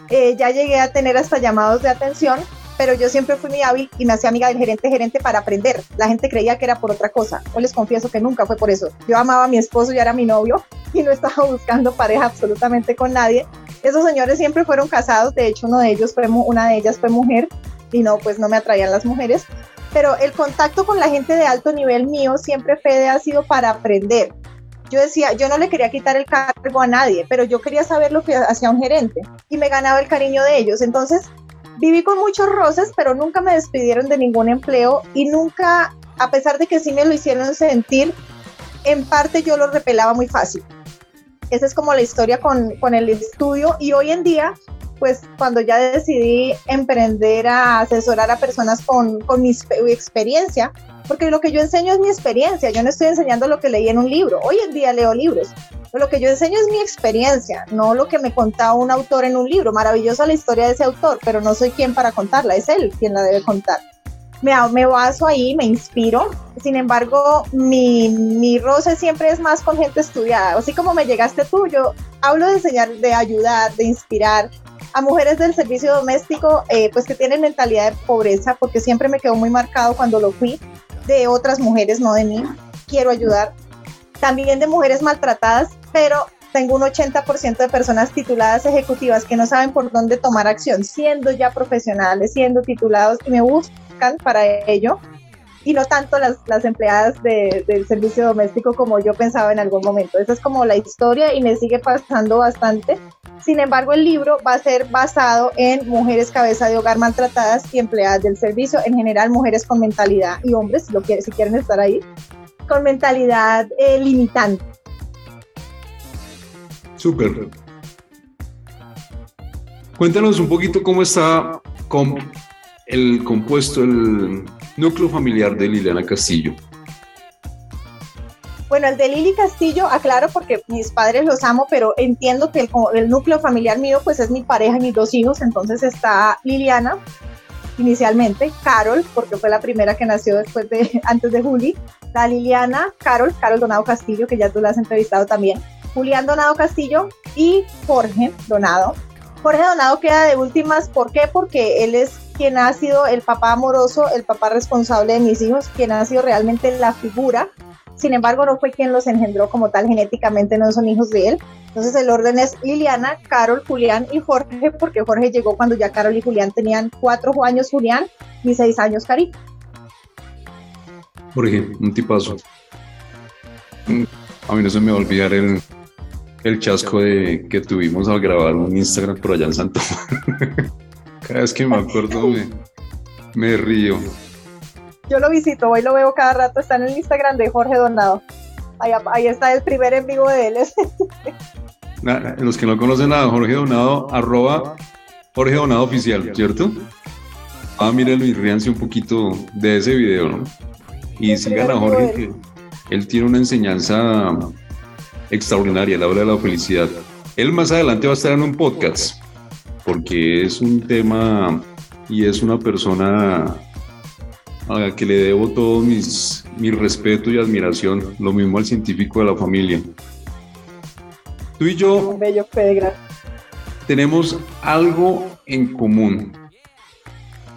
eh, ya llegué a tener hasta llamados de atención, pero yo siempre fui muy hábil y me hacía amiga del gerente gerente para aprender. La gente creía que era por otra cosa. Hoy les confieso que nunca fue por eso. Yo amaba a mi esposo y era mi novio y no estaba [laughs] buscando pareja absolutamente con nadie. Esos señores siempre fueron casados, de hecho uno de ellos fue, una de ellas fue mujer y no, pues no me atraían las mujeres. Pero el contacto con la gente de alto nivel mío siempre, Fede, ha sido para aprender. Yo decía, yo no le quería quitar el cargo a nadie, pero yo quería saber lo que hacía un gerente y me ganaba el cariño de ellos. Entonces, viví con muchos roces, pero nunca me despidieron de ningún empleo y nunca, a pesar de que sí me lo hicieron sentir, en parte yo lo repelaba muy fácil. Esa es como la historia con, con el estudio y hoy en día pues cuando ya decidí emprender a asesorar a personas con, con mi experiencia, porque lo que yo enseño es mi experiencia, yo no estoy enseñando lo que leí en un libro, hoy en día leo libros, lo que yo enseño es mi experiencia, no lo que me contaba un autor en un libro, maravillosa la historia de ese autor, pero no soy quien para contarla, es él quien la debe contar. me, me baso ahí, me inspiro. Sin embargo, mi, mi roce siempre es más con gente estudiada. Así como me llegaste tú, yo hablo de enseñar, de ayudar, de inspirar a mujeres del servicio doméstico, eh, pues que tienen mentalidad de pobreza, porque siempre me quedó muy marcado cuando lo fui, de otras mujeres, no de mí. Quiero ayudar. También de mujeres maltratadas, pero tengo un 80% de personas tituladas ejecutivas que no saben por dónde tomar acción, siendo ya profesionales, siendo titulados y me buscan para ello. Y no tanto las, las empleadas del servicio doméstico como yo pensaba en algún momento. Esa es como la historia y me sigue pasando bastante. Sin embargo, el libro va a ser basado en mujeres cabeza de hogar maltratadas y empleadas del servicio, en general mujeres con mentalidad y hombres, si, lo si quieren estar ahí, con mentalidad eh, limitante Súper. Cuéntanos un poquito cómo está el compuesto, el núcleo familiar de Liliana Castillo. Bueno, el de Lili Castillo, aclaro porque mis padres los amo, pero entiendo que el, el, núcleo familiar mío pues es mi pareja y mis dos hijos, entonces está Liliana inicialmente, Carol, porque fue la primera que nació después de, [laughs] antes de Juli, la Liliana, Carol, Carol Donado Castillo, que ya tú la has entrevistado también, Julián Donado Castillo y Jorge Donado. Jorge Donado queda de últimas, ¿por qué? Porque él es quien ha sido el papá amoroso, el papá responsable de mis hijos, quien ha sido realmente la figura. Sin embargo, no fue quien los engendró como tal, genéticamente no son hijos de él. Entonces el orden es Liliana, Carol, Julián y Jorge, porque Jorge llegó cuando ya Carol y Julián tenían cuatro años Julián y seis años Cari. Jorge, un tipazo. A mí no se me va a olvidar el, el chasco de, que tuvimos al grabar un Instagram por allá en Santo. [laughs] cada vez que me acuerdo me, río. Yo lo visito, hoy lo veo cada rato, está en el Instagram de Jorge Donado. Ahí, está el primer en vivo de él. [laughs] Los que no conocen a Jorge Donado, arroba Jorge Donado Oficial, ¿cierto? Ah, mírenlo y ríanse un poquito de ese video, ¿no? Y sigan a Jorge, que él tiene una enseñanza extraordinaria, la hora de la felicidad. Él más adelante va a estar en un podcast, porque es un tema y es una persona a la que le debo todo mis, mi respeto y admiración, lo mismo al científico de la familia. Tú y yo tenemos algo en común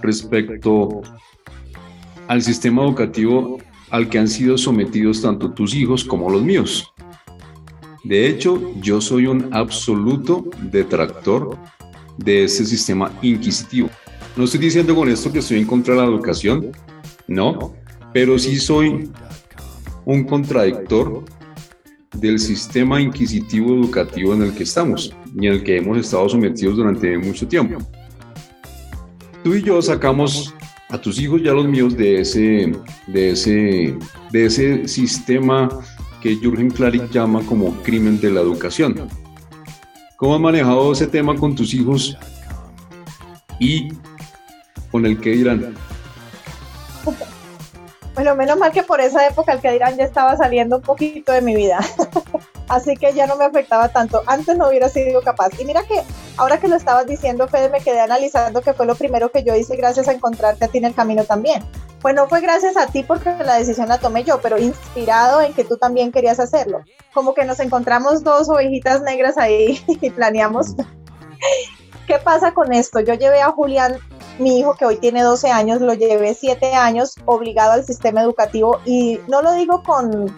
respecto al sistema educativo al que han sido sometidos tanto tus hijos como los míos. De hecho, yo soy un absoluto detractor de ese sistema inquisitivo. No estoy diciendo con esto que estoy en contra de la educación, no, pero sí soy un contradictor del sistema inquisitivo educativo en el que estamos y en el que hemos estado sometidos durante mucho tiempo. Tú y yo sacamos a tus hijos y a los míos de ese, de ese, de ese sistema que Jürgen Klarik llama como crimen de la educación. ¿Cómo has manejado ese tema con tus hijos y con el que dirán? Bueno, menos mal que por esa época el que dirán ya estaba saliendo un poquito de mi vida. [laughs] Así que ya no me afectaba tanto. Antes no hubiera sido capaz. Y mira que ahora que lo estabas diciendo, Fede, me quedé analizando que fue lo primero que yo hice gracias a encontrarte a ti en el camino también. Pues no fue gracias a ti porque la decisión la tomé yo, pero inspirado en que tú también querías hacerlo. Como que nos encontramos dos ovejitas negras ahí [laughs] y planeamos. [laughs] ¿Qué pasa con esto? Yo llevé a Julián, mi hijo que hoy tiene 12 años, lo llevé 7 años obligado al sistema educativo y no lo digo con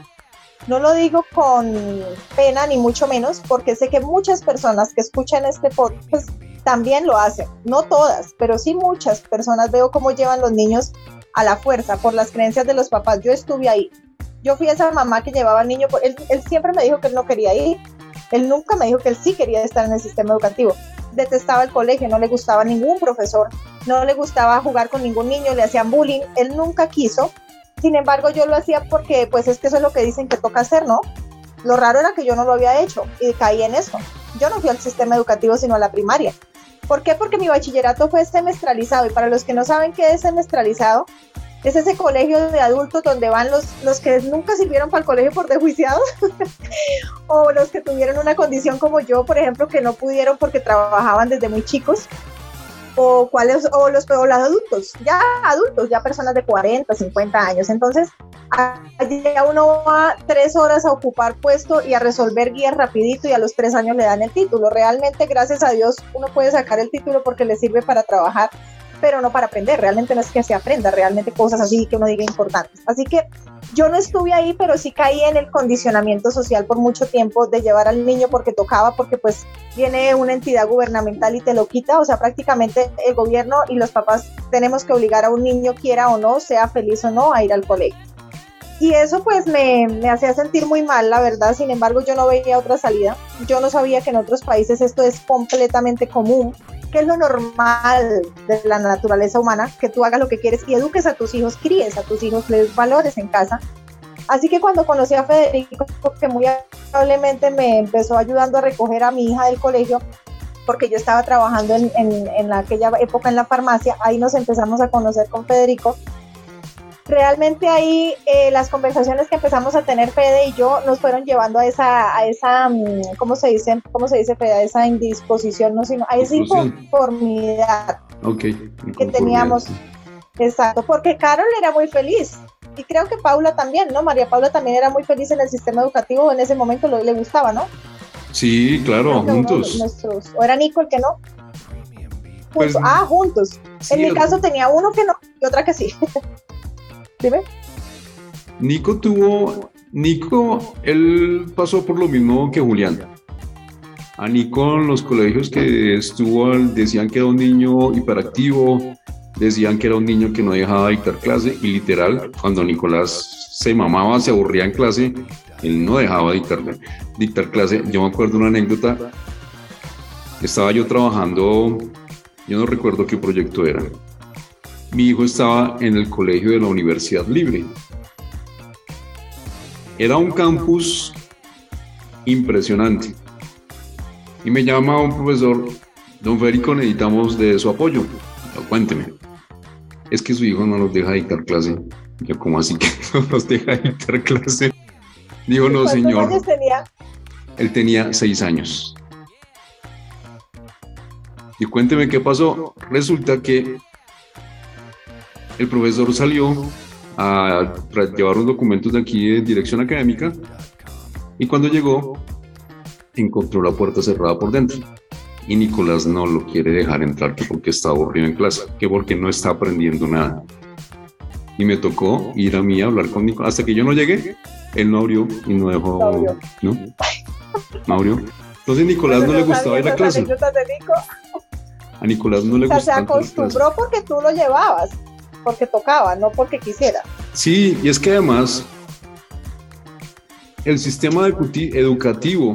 no lo digo con pena ni mucho menos, porque sé que muchas personas que escuchan este podcast también lo hacen. No todas, pero sí muchas personas veo cómo llevan los niños a la fuerza por las creencias de los papás. Yo estuve ahí. Yo fui esa mamá que llevaba al niño, él, él siempre me dijo que él no quería ir, él nunca me dijo que él sí quería estar en el sistema educativo. Detestaba el colegio, no le gustaba ningún profesor, no le gustaba jugar con ningún niño, le hacían bullying, él nunca quiso. Sin embargo, yo lo hacía porque pues es que eso es lo que dicen que toca hacer, ¿no? Lo raro era que yo no lo había hecho y caí en eso. Yo no fui al sistema educativo, sino a la primaria. ¿Por qué? Porque mi bachillerato fue semestralizado y para los que no saben qué es semestralizado, es ese colegio de adultos donde van los, los que nunca sirvieron para el colegio por desjuiciados [laughs] o los que tuvieron una condición como yo, por ejemplo, que no pudieron porque trabajaban desde muy chicos. O cuáles o los, o los adultos, ya adultos, ya personas de 40, 50 años. Entonces, ya uno va tres horas a ocupar puesto y a resolver guías rapidito y a los tres años le dan el título. Realmente, gracias a Dios, uno puede sacar el título porque le sirve para trabajar pero no para aprender. Realmente no es que se aprenda, realmente cosas así que uno diga importantes. Así que yo no estuve ahí, pero sí caí en el condicionamiento social por mucho tiempo de llevar al niño porque tocaba, porque pues viene una entidad gubernamental y te lo quita. O sea, prácticamente el gobierno y los papás tenemos que obligar a un niño, quiera o no, sea feliz o no, a ir al colegio. Y eso pues me, me hacía sentir muy mal, la verdad. Sin embargo, yo no veía otra salida. Yo no sabía que en otros países esto es completamente común que es lo normal de la naturaleza humana, que tú hagas lo que quieres y eduques a tus hijos, críes a tus hijos, les valores en casa. Así que cuando conocí a Federico, que muy amablemente me empezó ayudando a recoger a mi hija del colegio, porque yo estaba trabajando en, en, en aquella época en la farmacia, ahí nos empezamos a conocer con Federico realmente ahí eh, las conversaciones que empezamos a tener Fede y yo nos fueron llevando a esa, a esa, mm, ¿cómo se dice? ¿Cómo se dice Fede? A esa indisposición, no sino a esa inconformidad que teníamos. Exacto, porque Carol era muy feliz y creo que Paula también, ¿no? María Paula también era muy feliz en el sistema educativo, en ese momento lo, le gustaba, ¿no? Sí, claro, juntos. o era Nico el que no. Pues, ah, juntos. en mi caso tenía uno que no y otra que sí. Nico tuvo, Nico, él pasó por lo mismo que Julián. A Nico en los colegios que estuvo decían que era un niño hiperactivo, decían que era un niño que no dejaba dictar clase y literal, cuando Nicolás se mamaba, se aburría en clase, él no dejaba dictar, dictar clase. Yo me acuerdo una anécdota, estaba yo trabajando, yo no recuerdo qué proyecto era, mi hijo estaba en el colegio de la Universidad Libre. Era un campus impresionante. Y me llama un profesor, don Federico, necesitamos de su apoyo. cuénteme. Es que su hijo no nos deja dictar clase. Yo, ¿cómo así que [laughs] no nos deja dictar clase? Dijo, no, señor. Años tenía? Él tenía seis años. Y cuénteme qué pasó. Resulta que el profesor salió a llevar los documentos de aquí de dirección académica y cuando llegó encontró la puerta cerrada por dentro y Nicolás no lo quiere dejar entrar que porque está aburrido en clase, que porque no está aprendiendo nada. Y me tocó ir a mí a hablar con Nicolás. Hasta que yo no llegué, él no abrió y no dejó. ¿No? ¿No abrió? Entonces Nicolás no le gustaba ir a clase. A Nicolás no le gustaba. se acostumbró porque tú lo llevabas porque tocaba, no porque quisiera. Sí, y es que además el sistema educativo,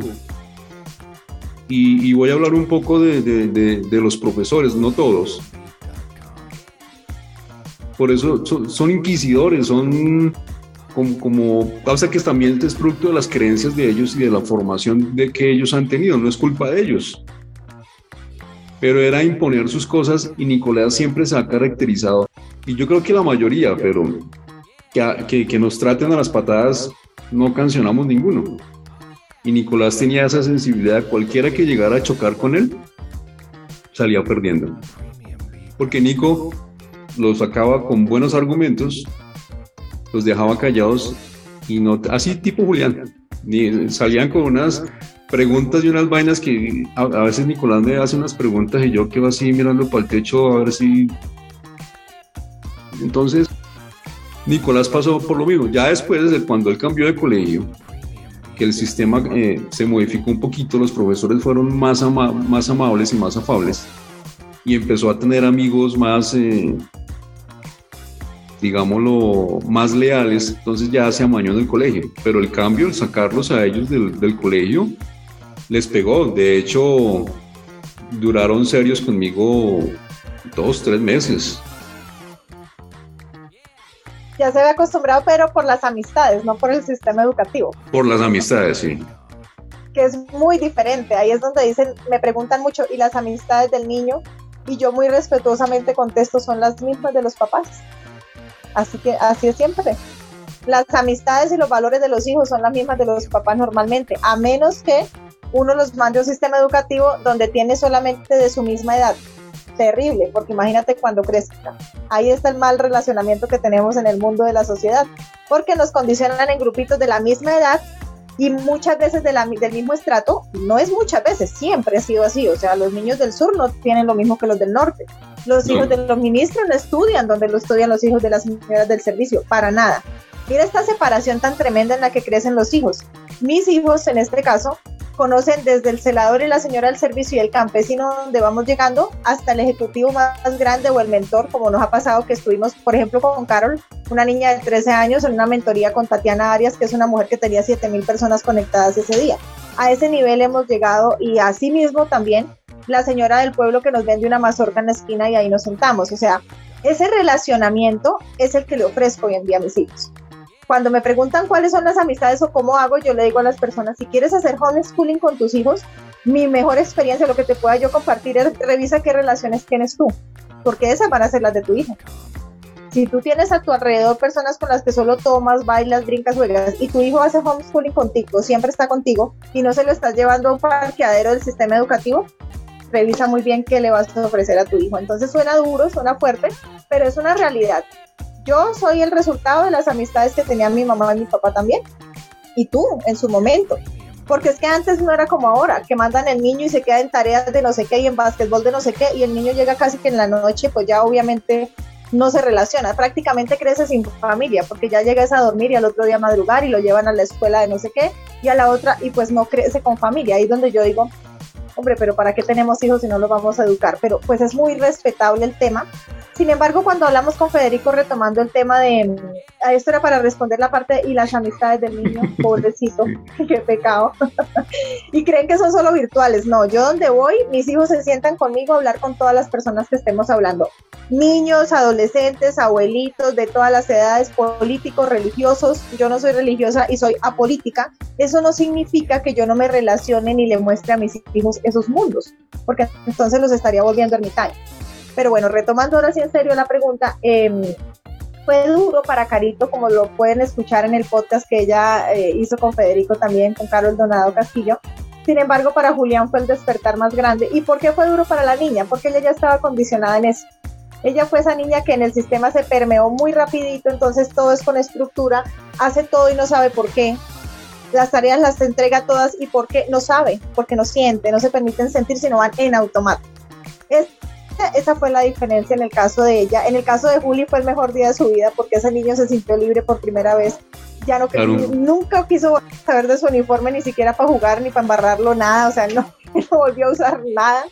y, voy a hablar un poco de, los profesores, no todos, por eso son, inquisidores, son como, como causa que también es producto de las creencias de ellos y de la formación de que ellos han tenido, no es culpa de ellos. Pero era imponer sus cosas y Nicolás siempre se ha caracterizado y yo creo que la mayoría, pero que, que, nos traten a las patadas no cancionamos ninguno. Y Nicolás tenía esa sensibilidad, cualquiera que llegara a chocar con él, salía perdiendo. Porque Nico los sacaba con buenos argumentos, los dejaba callados y no, así tipo Julián, salían con unas preguntas y unas vainas que a, a, veces Nicolás me hace unas preguntas y yo quedo así mirando para el techo a ver si entonces, Nicolás pasó por lo mismo. Ya después de cuando él cambió de colegio, que el sistema eh, se modificó un poquito, los profesores fueron más, más amables y más afables, y empezó a tener amigos más, eh, digámoslo, más leales, entonces ya se amañó en el colegio. Pero el cambio, el sacarlos a ellos del, del colegio, les pegó. De hecho, duraron serios conmigo dos, tres meses ya se había acostumbrado, pero por las amistades, no por el sistema educativo. Por las amistades, sí. Que es muy diferente. Ahí es donde dicen, me preguntan mucho, ¿y las amistades del niño? Y yo muy respetuosamente contesto, son las mismas de los papás. Así que así es siempre. Las amistades y los valores de los hijos son las mismas de los papás normalmente, a menos que uno los mande a un sistema educativo donde tiene solamente de su misma edad terrible, porque imagínate cuando crezca. Ahí está el mal relacionamiento que tenemos en el mundo de la sociedad, porque nos condicionan en grupitos de la misma edad y muchas veces de la, del mismo estrato, no es muchas veces, siempre ha sido así, o sea, los niños del sur no tienen lo mismo que los del norte, los hijos de los ministros no estudian donde lo estudian los hijos de las señoras del servicio, para nada. Mira esta separación tan tremenda en la que crecen los hijos. Mis hijos, en este caso, conocen desde el celador y la señora del servicio y el campesino donde vamos llegando hasta el ejecutivo más grande o el mentor, como nos ha pasado que estuvimos, por ejemplo, con Carol, una niña de 13 años, en una mentoría con Tatiana Arias, que es una mujer que tenía 7 mil personas conectadas ese día. A ese nivel hemos llegado y así mismo también la señora del pueblo que nos vende una mazorca en la esquina y ahí nos sentamos. O sea, ese relacionamiento es el que le ofrezco hoy en día a mis hijos cuando me preguntan cuáles son las amistades o cómo hago, yo le digo a las personas, si quieres hacer homeschooling con tus hijos, mi mejor experiencia, lo que te pueda yo compartir es revisa qué relaciones tienes tú, porque esas van a ser las de tu hijo. Si tú tienes a tu alrededor personas con las que solo tomas, bailas, brincas, juegas y tu hijo hace homeschooling contigo, siempre está contigo y no se lo estás llevando a un parqueadero del sistema educativo, revisa muy bien qué le vas a ofrecer a tu hijo. Entonces suena duro, suena fuerte, pero es una realidad. Yo soy el resultado de las amistades que tenían mi mamá y mi papá también. Y tú, en su momento. Porque es que antes no era como ahora, que mandan el niño y se queda en tareas de no sé qué y en básquetbol de no sé qué, y el niño llega casi que en la noche, pues ya obviamente no se relaciona, prácticamente crece sin familia, porque ya llegas a dormir y al otro día a madrugar y lo llevan a la escuela de no sé qué, y a la otra, y pues no crece con familia. Ahí es donde yo digo, hombre, pero ¿para qué tenemos hijos si no los vamos a educar? Pero pues es muy respetable el tema, sin embargo, cuando hablamos con Federico retomando el tema de, esto era para responder la parte y las amistades del niño, [laughs] pobrecito, [laughs] qué pecado. [laughs] y creen que son solo virtuales. No, yo donde voy, mis hijos se sientan conmigo a hablar con todas las personas que estemos hablando. Niños, adolescentes, abuelitos, de todas las edades, políticos, religiosos. Yo no soy religiosa y soy apolítica. Eso no significa que yo no me relacione ni le muestre a mis hijos esos mundos, porque entonces los estaría volviendo ermitaños. Pero bueno, retomando ahora sí en serio la pregunta, eh, fue duro para Carito, como lo pueden escuchar en el podcast que ella eh, hizo con Federico también, con Carlos Donado Castillo. Sin embargo, para Julián fue el despertar más grande. ¿Y por qué fue duro para la niña? Porque ella ya estaba condicionada en eso. Ella fue esa niña que en el sistema se permeó muy rapidito, entonces todo es con estructura, hace todo y no sabe por qué. Las tareas las entrega todas y por qué no sabe, porque no siente, no se permiten sentir, sino van en automático. Es esa fue la diferencia en el caso de ella. En el caso de Juli fue el mejor día de su vida porque ese niño se sintió libre por primera vez. Ya no nunca quiso saber de su uniforme ni siquiera para jugar ni para embarrarlo nada, o sea, no, [laughs] no volvió a usar nada.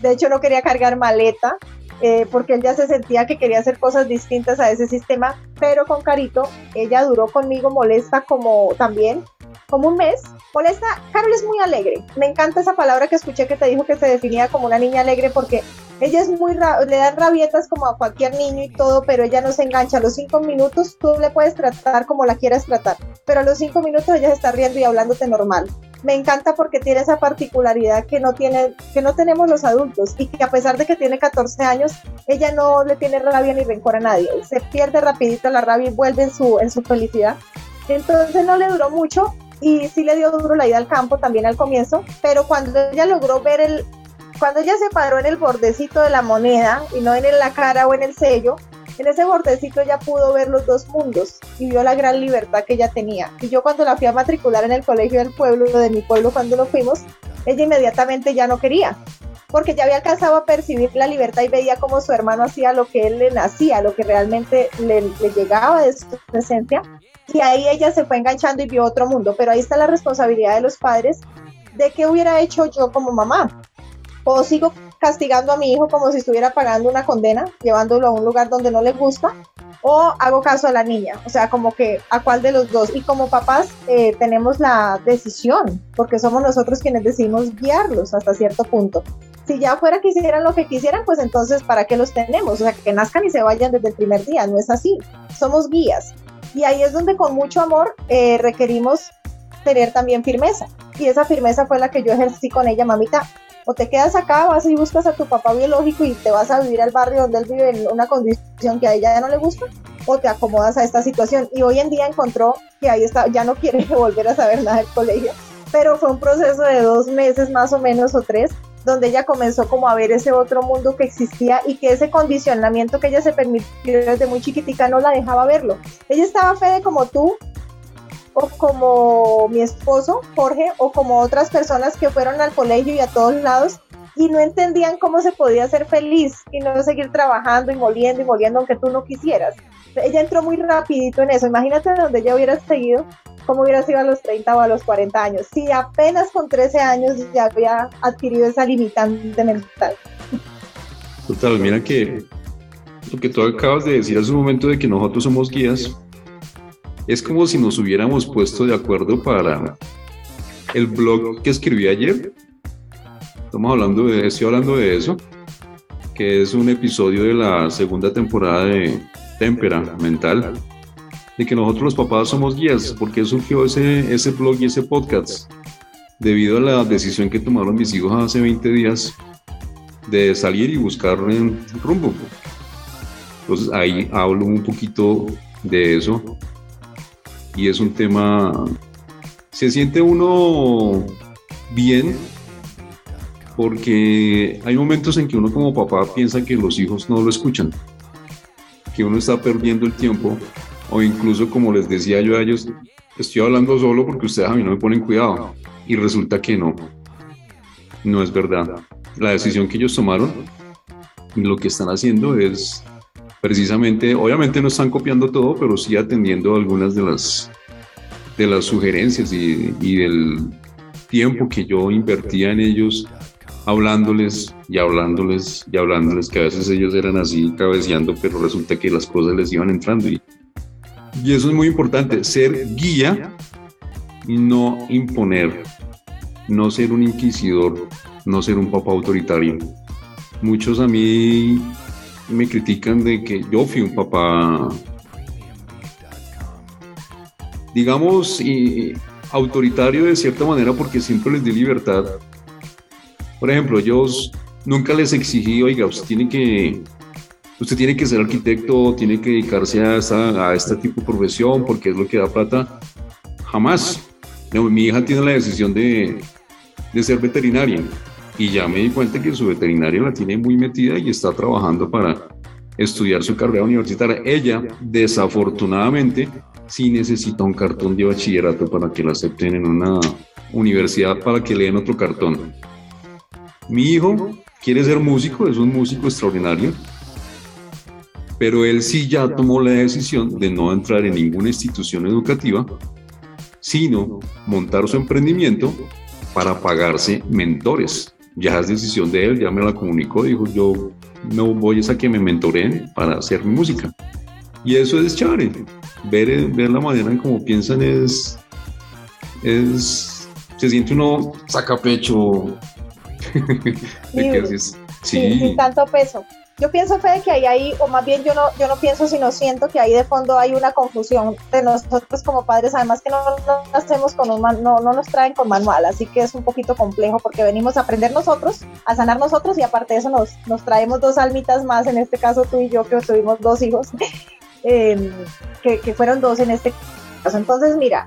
De hecho, no quería cargar maleta. Eh, porque él ya se sentía que quería hacer cosas distintas a ese sistema, pero con Carito, ella duró conmigo molesta como también, como un mes. Molesta, Carol es muy alegre. Me encanta esa palabra que escuché que te dijo que se definía como una niña alegre porque ella es muy, le dan rabietas como a cualquier niño y todo, pero ella no se engancha. A los cinco minutos tú le puedes tratar como la quieras tratar, pero a los cinco minutos ella se está riendo y hablándote normal. Me encanta porque tiene esa particularidad que no tiene, que no tenemos los adultos y que a pesar de que tiene 14 años, ella no le tiene rabia ni rencor a nadie. Se pierde rapidito la rabia y vuelve en su, en su felicidad. Entonces no le duró mucho, y sí le dio duro la ida al campo también al comienzo, pero cuando ella logró ver el, cuando ella se paró en el bordecito de la moneda y no en la cara o en el sello, en ese bordecito ya pudo ver los dos mundos y vio la gran libertad que ella tenía. Y yo cuando la fui a matricular en el colegio del pueblo, de mi pueblo cuando lo fuimos, ella inmediatamente ya no quería, porque ya había alcanzado a percibir la libertad y veía cómo su hermano hacía lo que él le nacía, lo que realmente le, le llegaba de su esencia. Y ahí ella se fue enganchando y vio otro mundo, pero ahí está la responsabilidad de los padres de qué hubiera hecho yo como mamá o sigo castigando a mi hijo como si estuviera pagando una condena, llevándolo a un lugar donde no le gusta, o hago caso a la niña, o sea, como que a cuál de los dos. Y como papás eh, tenemos la decisión, porque somos nosotros quienes decidimos guiarlos hasta cierto punto. Si ya fuera que hicieran lo que quisieran, pues entonces, ¿para qué los tenemos? O sea, que nazcan y se vayan desde el primer día, no es así. Somos guías. Y ahí es donde con mucho amor eh, requerimos tener también firmeza. Y esa firmeza fue la que yo ejercí con ella, mamita o te quedas acá, vas y buscas a tu papá biológico y te vas a vivir al barrio donde él vive en una condición que a ella ya no le gusta, o te acomodas a esta situación. Y hoy en día encontró que ahí está, ya no quiere [laughs] volver a saber nada del colegio, pero fue un proceso de dos meses más o menos o tres, donde ella comenzó como a ver ese otro mundo que existía y que ese condicionamiento que ella se permitió desde muy chiquitica no la dejaba verlo. Ella estaba Fede como tú, o como mi esposo, Jorge, o como otras personas que fueron al colegio y a todos lados y no entendían cómo se podía ser feliz y no seguir trabajando y moliendo y moliendo aunque tú no quisieras. Ella entró muy rapidito en eso. Imagínate donde ella hubiera seguido, cómo hubiera sido a los 30 o a los 40 años. Si apenas con 13 años ya había adquirido esa limitante mental. Total, mira que lo que tú acabas de decir hace un momento de que nosotros somos guías, es como si nos hubiéramos puesto de acuerdo para el blog que escribí ayer Estamos hablando de, estoy hablando de eso, que es un episodio de la segunda temporada de Témpera Mental, de que nosotros los papás somos guías, porque surgió ese, ese blog y ese podcast, debido a la decisión que tomaron mis hijos hace 20 días de salir y buscar un rumbo. Entonces ahí hablo un poquito de eso. Y es un tema, se siente uno bien porque hay momentos en que uno como papá piensa que los hijos no lo escuchan, que uno está perdiendo el tiempo, o incluso como les decía yo a ellos, estoy hablando solo porque ustedes a mí no me ponen cuidado, y resulta que no, no es verdad. La decisión que ellos tomaron, lo que están haciendo es precisamente, obviamente no están copiando todo, pero sí atendiendo algunas de las, de las sugerencias y, del tiempo que yo invertía en ellos hablándoles y hablándoles y hablándoles, que a veces ellos eran así cabeceando, pero resulta que las cosas les iban entrando. Y, y eso es muy importante, ser guía y no imponer, no ser un inquisidor, no ser un papá autoritario. Muchos a mí me critican de que yo fui un papá, digamos, autoritario de cierta manera porque siempre les di libertad por ejemplo, yo nunca les exigí, oiga, usted tiene que, usted tiene que ser arquitecto, tiene que dedicarse a, esta, a este tipo de profesión porque es lo que da plata. Jamás. mi hija tiene la decisión de, de ser veterinaria y ya me di cuenta que su veterinaria la tiene muy metida y está trabajando para estudiar su carrera universitaria. Ella, desafortunadamente, sí necesita un cartón de bachillerato para que la acepten en una universidad para que le den otro cartón. Mi hijo quiere ser músico, es un músico extraordinario, pero él sí ya tomó la decisión de no entrar en ninguna institución educativa, sino montar su emprendimiento para pagarse mentores. Ya es decisión de él, ya me la comunicó, dijo yo no voy a que me mentoren para hacer música. Y eso es chévere, ver, ver la manera en cómo piensan es, es, se siente uno saca pecho, [laughs] sí, sin tanto peso. Yo pienso, Fede, que ahí hay, o más bien yo no, yo no pienso, sino siento que ahí de fondo hay una confusión de nosotros como padres, además que no, no hacemos con un no, no nos traen con manual, así que es un poquito complejo porque venimos a aprender nosotros, a sanar nosotros y aparte de eso nos, nos traemos dos almitas más, en este caso tú y yo que tuvimos dos hijos, [laughs] em, que, que fueron dos en este caso. Entonces, mira,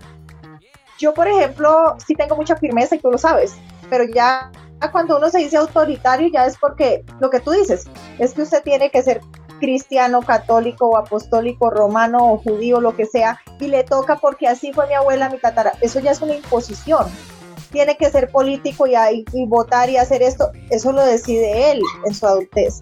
yo por ejemplo sí tengo mucha firmeza y tú lo sabes, pero ya cuando uno se dice autoritario ya es porque lo que tú dices es que usted tiene que ser cristiano, católico o apostólico, romano o judío, lo que sea, y le toca porque así fue mi abuela, mi tatara. Eso ya es una imposición. Tiene que ser político y, y votar y hacer esto. Eso lo decide él en su adultez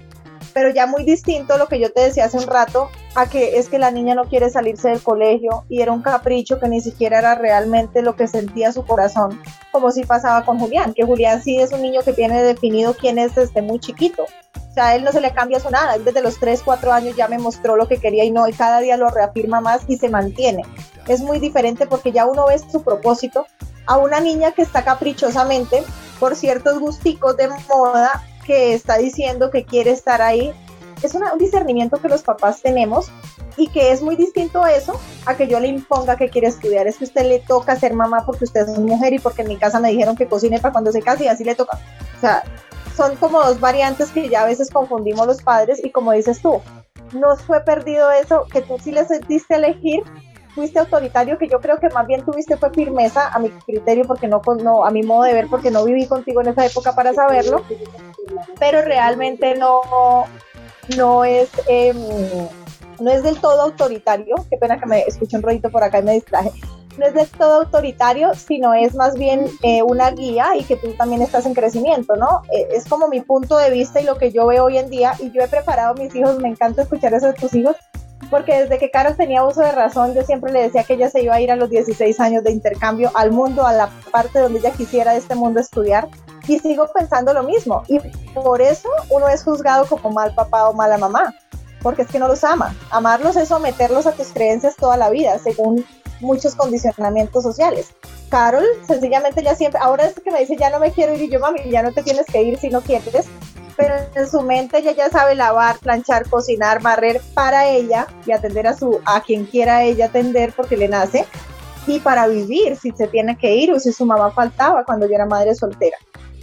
pero ya muy distinto lo que yo te decía hace un rato, a que es que la niña no quiere salirse del colegio y era un capricho que ni siquiera era realmente lo que sentía su corazón, como si pasaba con Julián, que Julián sí es un niño que tiene definido quién es desde muy chiquito. O sea, a él no se le cambia su nada, él desde los 3, 4 años ya me mostró lo que quería y no, y cada día lo reafirma más y se mantiene. Es muy diferente porque ya uno ve su propósito a una niña que está caprichosamente por ciertos gusticos de moda que está diciendo que quiere estar ahí. Es un discernimiento que los papás tenemos y que es muy distinto a eso a que yo le imponga que quiere estudiar. Es que usted le toca ser mamá porque usted es mujer y porque en mi casa me dijeron que cocine para cuando se case y así le toca. O sea, son como dos variantes que ya a veces confundimos los padres y como dices tú, no fue perdido eso, que tú sí les diste elegir, fuiste autoritario, que yo creo que más bien tuviste fue firmeza a mi criterio, porque no, no a mi modo de ver, porque no viví contigo en esa época para saberlo, pero realmente no, no es, em, no es del todo autoritario, qué pena que me escuche un rollito por acá y me distraje, no es del todo autoritario, sino es más bien eh, una guía y que tú también estás en crecimiento, ¿no? Eh, es como mi punto de vista y lo que yo veo hoy en día. Y yo he preparado a mis hijos, me encanta escuchar eso de tus hijos, porque desde que Carol tenía uso de razón, yo siempre le decía que ella se iba a ir a los 16 años de intercambio al mundo, a la parte donde ella quisiera de este mundo estudiar, y sigo pensando lo mismo, y por eso uno es juzgado como mal papá o mala mamá, porque es que no los ama. Amarlos es someterlos a tus creencias toda la vida, según muchos condicionamientos sociales. Carol, sencillamente ya siempre, ahora es que me dice, ya no me quiero ir, y yo, mami, ya no te tienes que ir si no quieres, pero en su mente ella ya sabe lavar, planchar, cocinar, barrer para ella y atender a su a quien quiera ella atender porque le nace y para vivir si se tiene que ir o si su mamá faltaba cuando yo era madre soltera.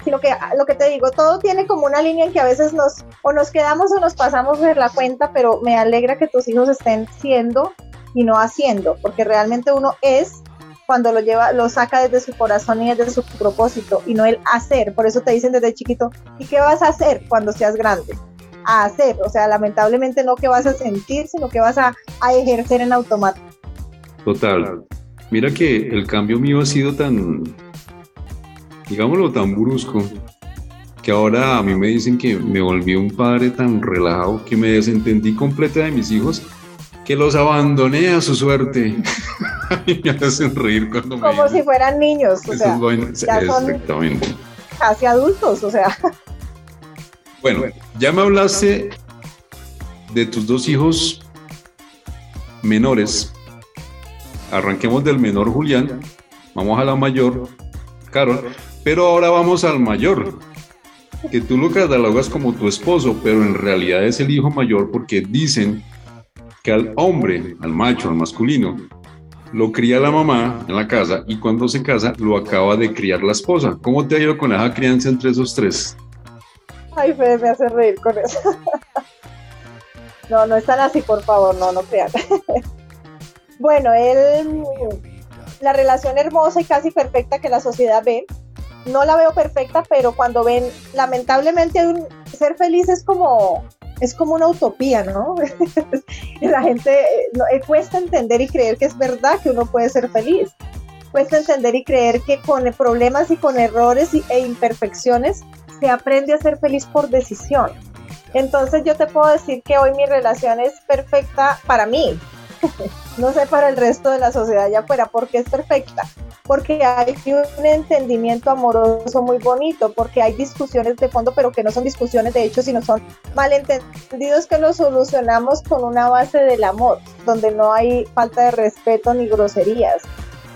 Sino que lo que te digo, todo tiene como una línea en que a veces nos o nos quedamos o nos pasamos ver la cuenta, pero me alegra que tus hijos estén siendo y no haciendo, porque realmente uno es cuando lo lleva, lo saca desde su corazón y desde su propósito y no el hacer. Por eso te dicen desde chiquito, ¿y qué vas a hacer cuando seas grande? A hacer, o sea, lamentablemente no que vas a sentir, sino que vas a, a ejercer en automático. Total. Mira que el cambio mío ha sido tan, digámoslo, tan brusco, que ahora a mí me dicen que me volví un padre tan relajado que me desentendí completa de mis hijos que los abandoné a su suerte. [laughs] me hacen reír cuando Como me Como si fueran niños, o sea, ya son casi adultos, o sea. Bueno, ya me hablaste de tus dos hijos menores. Arranquemos del menor Julián, vamos a la mayor, Carol, pero ahora vamos al mayor, que tú lo catalogas como tu esposo, pero en realidad es el hijo mayor porque dicen que al hombre, al macho, al masculino, lo cría la mamá en la casa y cuando se casa lo acaba de criar la esposa. ¿Cómo te ha ido con esa crianza entre esos tres? Ay, Fede, me hace reír con eso. [laughs] no, no están así, por favor, no, no crean. [laughs] bueno, él, la relación hermosa y casi perfecta que la sociedad ve, no la veo perfecta, pero cuando ven, lamentablemente, ser feliz es como es como una utopía, ¿no? [laughs] la gente no, eh, cuesta entender y creer que es verdad que uno puede ser feliz. Cuesta entender y creer que con problemas y con errores e imperfecciones se aprende a ser feliz por decisión. Entonces yo te puedo decir que hoy mi relación es perfecta para mí. [laughs] no sé para el resto de la sociedad allá afuera, porque es perfecta porque hay un entendimiento amoroso muy bonito, porque hay discusiones de fondo, pero que no son discusiones de hecho, sino son malentendidos que los solucionamos con una base del amor, donde no hay falta de respeto ni groserías,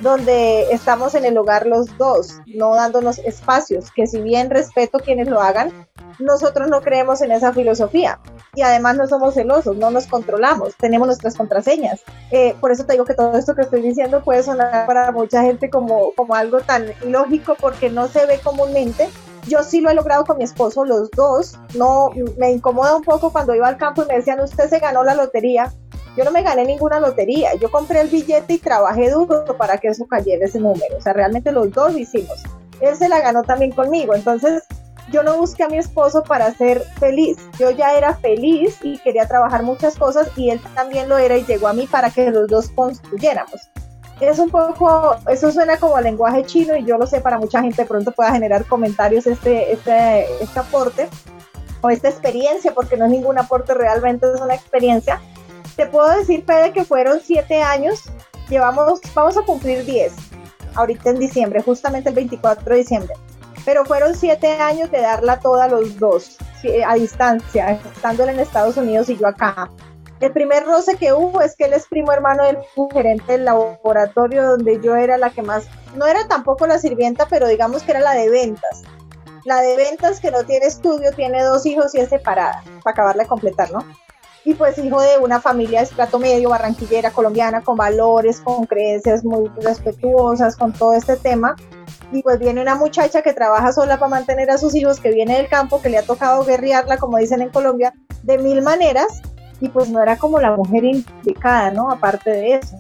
donde estamos en el hogar los dos, no dándonos espacios, que si bien respeto quienes lo hagan, nosotros no creemos en esa filosofía y además no somos celosos, no nos controlamos, tenemos nuestras contraseñas. Eh, por eso te digo que todo esto que estoy diciendo puede sonar para mucha gente como, como algo tan ilógico porque no se ve comúnmente. Yo sí lo he logrado con mi esposo, los dos. No, me incomoda un poco cuando iba al campo y me decían, usted se ganó la lotería. Yo no me gané ninguna lotería. Yo compré el billete y trabajé duro para que eso cayera ese número. O sea, realmente los dos hicimos. Él se la ganó también conmigo. Entonces, yo no busqué a mi esposo para ser feliz. Yo ya era feliz y quería trabajar muchas cosas y él también lo era y llegó a mí para que los dos construyéramos. Es un poco, eso suena como lenguaje chino y yo lo sé, para mucha gente pronto pueda generar comentarios este, este, este aporte o esta experiencia, porque no es ningún aporte realmente, es una experiencia. Te puedo decir, Fede, que fueron siete años, llevamos, vamos a cumplir diez, ahorita en diciembre, justamente el 24 de diciembre pero fueron siete años de darla toda los dos, a distancia, estando en Estados Unidos y yo acá. El primer roce que hubo es que él es primo hermano del gerente del laboratorio donde yo era la que más, no era tampoco la sirvienta, pero digamos que era la de ventas. La de ventas que no tiene estudio, tiene dos hijos y es separada, para acabarla de completar, ¿no? Y pues hijo de una familia de estrato medio, barranquillera, colombiana, con valores, con creencias muy respetuosas, con todo este tema y pues viene una muchacha que trabaja sola para mantener a sus hijos, que viene del campo, que le ha tocado guerrearla, como dicen en Colombia, de mil maneras, y pues no era como la mujer indicada, ¿no? Aparte de eso.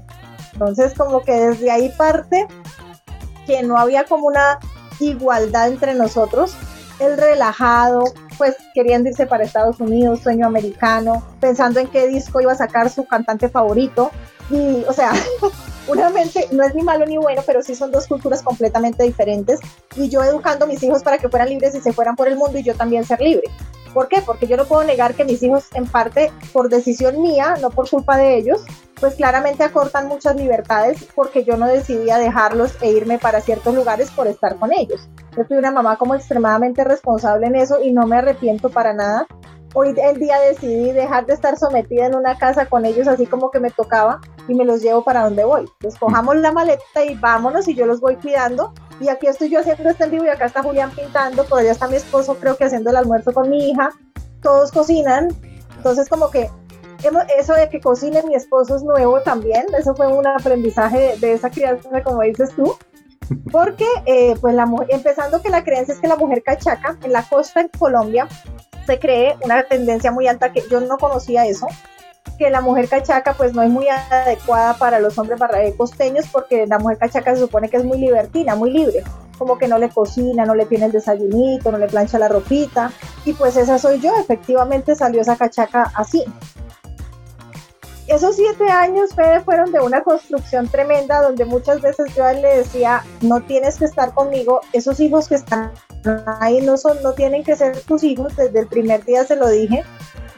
Entonces como que desde ahí parte que no había como una igualdad entre nosotros, el relajado, pues queriendo irse para Estados Unidos, sueño americano, pensando en qué disco iba a sacar su cantante favorito. Y, o sea, [laughs] una no es ni malo ni bueno, pero sí son dos culturas completamente diferentes. Y yo educando a mis hijos para que fueran libres y se fueran por el mundo y yo también ser libre. ¿Por qué? Porque yo no puedo negar que mis hijos, en parte por decisión mía, no por culpa de ellos, pues claramente acortan muchas libertades porque yo no decidía dejarlos e irme para ciertos lugares por estar con ellos. Yo fui una mamá como extremadamente responsable en eso y no me arrepiento para nada. Hoy el día decidí dejar de estar sometida en una casa con ellos así como que me tocaba y me los llevo para donde voy. Les cojamos la maleta y vámonos y yo los voy cuidando. Y aquí estoy yo haciendo este en vivo y acá está Julián pintando, por allá está mi esposo creo que haciendo el almuerzo con mi hija. Todos cocinan. Entonces como que eso de que cocine mi esposo es nuevo también, eso fue un aprendizaje de, esa crianza, como dices tú, porque eh, pues la empezando que la creencia es que la mujer cachaca en la costa en Colombia se cree una tendencia muy alta que yo no conocía eso, que la mujer cachaca pues no es muy adecuada para los hombres costeños porque la mujer cachaca se supone que es muy libertina, muy libre, como que no le cocina, no le tiene el desayunito, no le plancha la ropita. Y pues esa soy yo, efectivamente salió esa cachaca así esos siete años, Fede, fueron de una construcción tremenda donde muchas veces yo a él le decía, no tienes que estar conmigo, esos hijos que están ahí no, son, no tienen que ser tus hijos, desde el primer día se lo dije.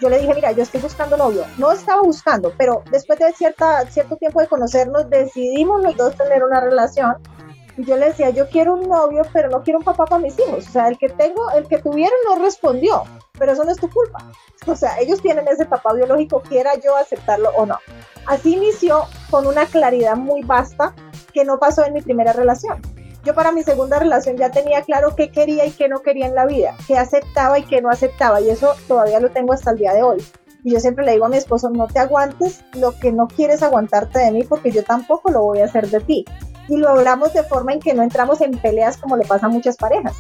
Yo le dije, mira, yo estoy buscando novio. No estaba buscando, pero después de cierta, cierto tiempo de conocernos, decidimos los dos tener una relación. Yo le decía, yo quiero un novio, pero no quiero un papá para mis hijos. O sea, el que tengo, el que tuvieron no respondió, pero eso no es tu culpa. O sea, ellos tienen ese papá biológico, quiera yo aceptarlo o no. Así inició con una claridad muy vasta que no pasó en mi primera relación. Yo para mi segunda relación ya tenía claro qué quería y qué no quería en la vida, qué aceptaba y qué no aceptaba, y eso todavía lo tengo hasta el día de hoy. Y yo siempre le digo a mi esposo, no te aguantes lo que no quieres aguantarte de mí porque yo tampoco lo voy a hacer de ti. Y lo hablamos de forma en que no entramos en peleas como le pasa a muchas parejas.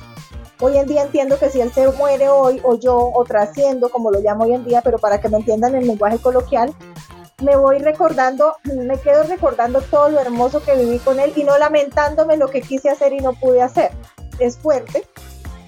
Hoy en día entiendo que si él se muere hoy o yo o trasciendo, como lo llamo hoy en día, pero para que me entiendan el lenguaje coloquial, me voy recordando, me quedo recordando todo lo hermoso que viví con él y no lamentándome lo que quise hacer y no pude hacer. Es fuerte,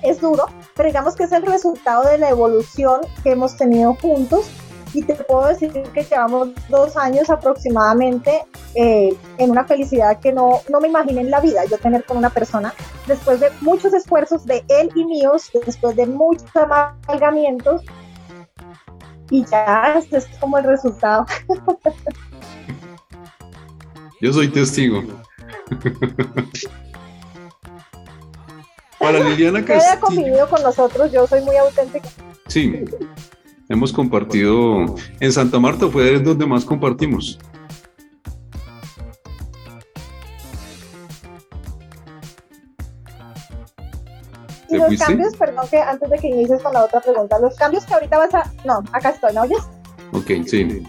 es duro, pero digamos que es el resultado de la evolución que hemos tenido juntos y te puedo decir que llevamos dos años aproximadamente eh, en una felicidad que no, no me imaginé en la vida yo tener con una persona después de muchos esfuerzos de él y míos, después de muchos amalgamientos y ya este es como el resultado. Yo soy testigo. [laughs] Para Liliana Castillo. ha convivido con nosotros, yo soy muy auténtica. Sí, Hemos compartido, en Santa Marta fue donde más compartimos. Y los cambios, perdón que antes de que inicies con la otra pregunta, los cambios que ahorita vas a... No, acá estoy, ¿me oyes? Ok, sí.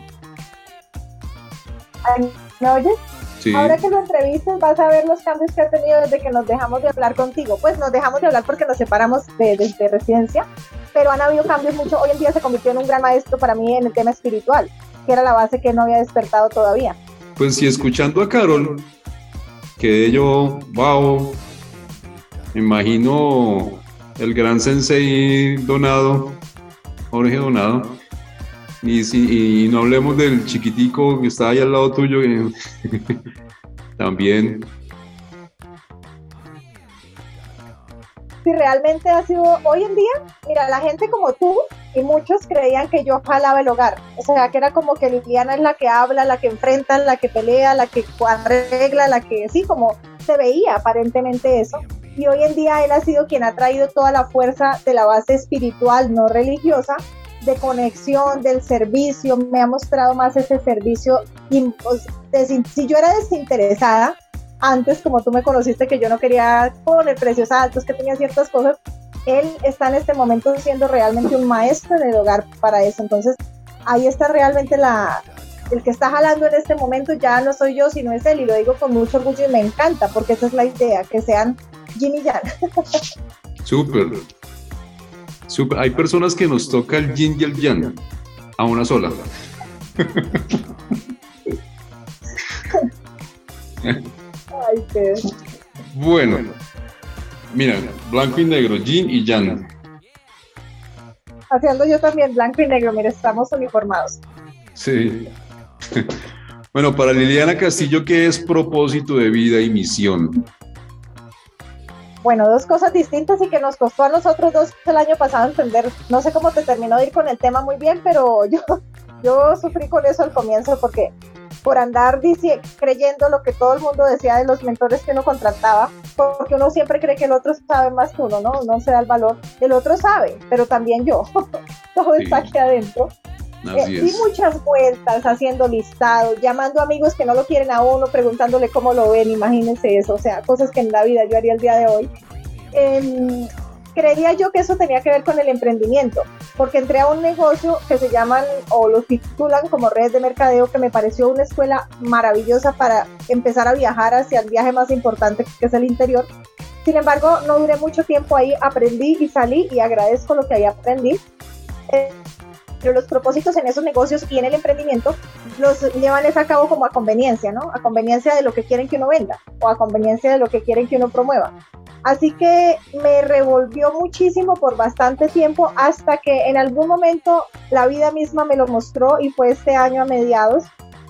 ¿Me oyes? Sí. Ahora que lo entrevistas vas a ver los cambios que ha tenido desde que nos dejamos de hablar contigo. Pues nos dejamos de hablar porque nos separamos de, de residencia, pero han habido cambios mucho. Hoy en día se convirtió en un gran maestro para mí en el tema espiritual, que era la base que no había despertado todavía. Pues si escuchando a Carol, que yo, wow, imagino el gran sensei Donado, Jorge Donado, y, si, y no hablemos del chiquitico que está ahí al lado tuyo, [laughs] también si realmente ha sido hoy en día, mira, la gente como tú y muchos creían que yo jalaba el hogar, o sea, que era como que Liliana es la que habla, la que enfrenta, la que pelea, la que arregla, la que sí, como se veía aparentemente eso. Y hoy en día él ha sido quien ha traído toda la fuerza de la base espiritual, no religiosa, de conexión, del servicio, me ha mostrado más ese servicio. Si yo era desinteresada, antes, como tú me conociste, que yo no quería poner precios altos, que tenía ciertas cosas, él está en este momento siendo realmente un maestro en el hogar para eso. Entonces, ahí está realmente la, el que está jalando en este momento ya no soy yo, sino es él, y lo digo con mucho orgullo y me encanta, porque esa es la idea, que sean Jimmy y Jan. Súper. Hay personas que nos toca el Jin y el Yang a una sola. Ay, qué. Bueno, mira, blanco y negro, Jean y Jan. Haciendo yo también blanco y negro, mire, estamos uniformados. Sí. Bueno, para Liliana Castillo, ¿qué es propósito de vida y misión? Bueno, dos cosas distintas y que nos costó a nosotros dos el año pasado entender. No sé cómo te terminó de ir con el tema muy bien, pero [laughs] yo, yo sufrí con eso al comienzo porque por andar creyendo lo que todo el mundo decía de los mentores que uno contrataba, porque uno siempre cree que el otro sabe más que uno, ¿no? No se da el valor. El otro sabe, pero también yo. [laughs] todo está aquí adentro. Eh, di muchas vueltas haciendo listados, llamando amigos que no lo quieren a uno, preguntándole cómo lo ven, imagínense eso, o sea, cosas que en la vida yo haría el día de hoy. Eh, creería yo que eso tenía que ver con el emprendimiento, porque entré a un negocio que se llaman o lo titulan como redes de mercadeo, que me pareció una escuela maravillosa para empezar a viajar hacia el viaje más importante que es el interior. Sin embargo, no duré mucho tiempo ahí, aprendí y salí y agradezco lo que ahí aprendí. Eh, pero los propósitos en esos negocios y en el emprendimiento los llevan a cabo como a conveniencia, ¿no? A conveniencia de lo que quieren que uno venda o a conveniencia de lo que quieren que uno promueva. Así que me revolvió muchísimo por bastante tiempo hasta que en algún momento la vida misma me lo mostró y fue este año a mediados,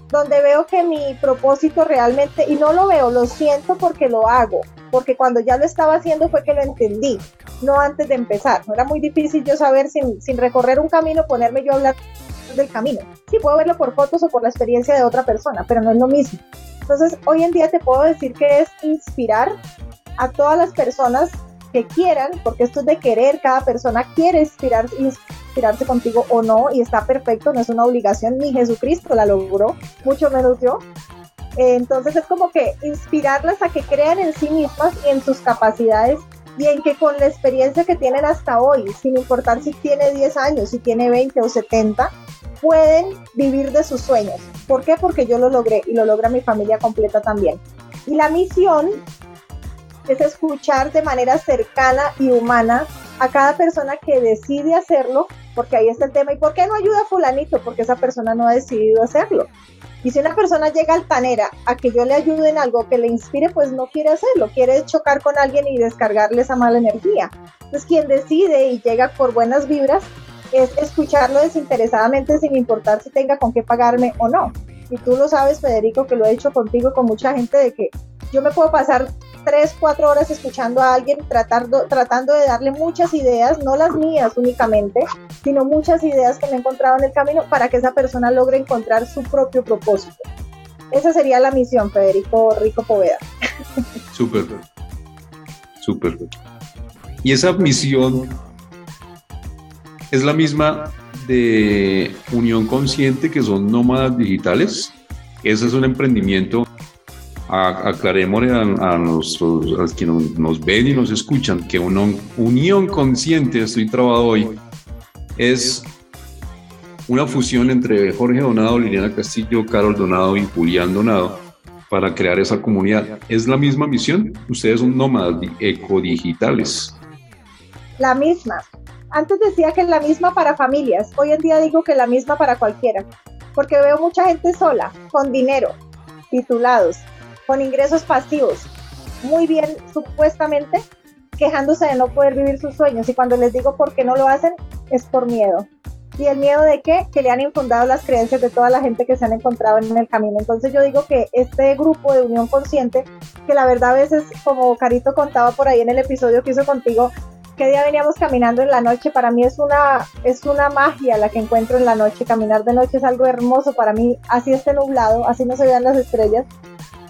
donde veo que mi propósito realmente, y no lo veo, lo siento porque lo hago, porque cuando ya lo estaba haciendo fue que lo entendí, no antes de empezar. Era muy difícil yo saber sin, sin recorrer un camino, ponerme yo a hablar del camino. Sí, puedo verlo por fotos o por la experiencia de otra persona, pero no es lo mismo. Entonces, hoy en día te puedo decir que es inspirar a todas las personas que quieran, porque esto es de querer, cada persona quiere inspirar, inspirarse contigo o no, y está perfecto, no es una obligación, ni Jesucristo la logró, mucho menos yo. entonces es como que inspirarlas a que crean en sí mismas y en sus capacidades y en que con la experiencia que tienen hasta hoy, sin importar si tiene 10 años, si tiene 20 o 70, pueden vivir de sus sueños. ¿Por qué? Porque yo lo logré y lo logra mi familia completa también. Y la misión es escuchar de manera cercana y humana a cada persona que decide hacerlo, porque ahí está el tema. ¿Y por qué no ayuda a fulanito? Porque esa persona no ha decidido hacerlo. Y si una persona llega altanera a que yo le ayude en algo que le inspire, pues no quiere hacerlo, quiere chocar con alguien y descargarle esa mala energía. Entonces quien decide y llega por buenas vibras es escucharlo desinteresadamente sin importar si tenga con qué pagarme o no. Y tú lo sabes, Federico, que lo he hecho contigo con mucha gente, de que yo me puedo pasar tres, cuatro horas escuchando a alguien, tratando, tratando de darle muchas ideas, no las mías únicamente, sino muchas ideas que me he encontrado en el camino para que esa persona logre encontrar su propio propósito. Esa sería la misión, Federico Rico Poveda. Súper, súper. Y esa misión es la misma de Unión Consciente, que son nómadas digitales. Ese es un emprendimiento aclaremos a, a, nuestros, quienes nos ven y nos escuchan que una unión consciente, estoy trabado hoy, es una fusión entre Jorge Donado, Liliana Castillo, Carol Donado y Julián Donado para crear esa comunidad. ¿Es la misma misión? Ustedes son nómadas ecodigitales. La misma. Antes decía que la misma para familias, hoy en día digo que la misma para cualquiera, porque veo mucha gente sola, con dinero, titulados, con ingresos pasivos, muy bien supuestamente, quejándose de no poder vivir sus sueños. Y cuando les digo por qué no lo hacen, es por miedo. ¿Y el miedo de qué? Que le han infundado las creencias de toda la gente que se han encontrado en el camino. Entonces yo digo que este grupo de unión consciente, que la verdad a veces, como Carito contaba por ahí en el episodio que hizo contigo, que día veníamos caminando en la noche, para mí es una, es una magia la que encuentro en la noche. Caminar de noche es algo hermoso para mí, así esté nublado, así no se vean las estrellas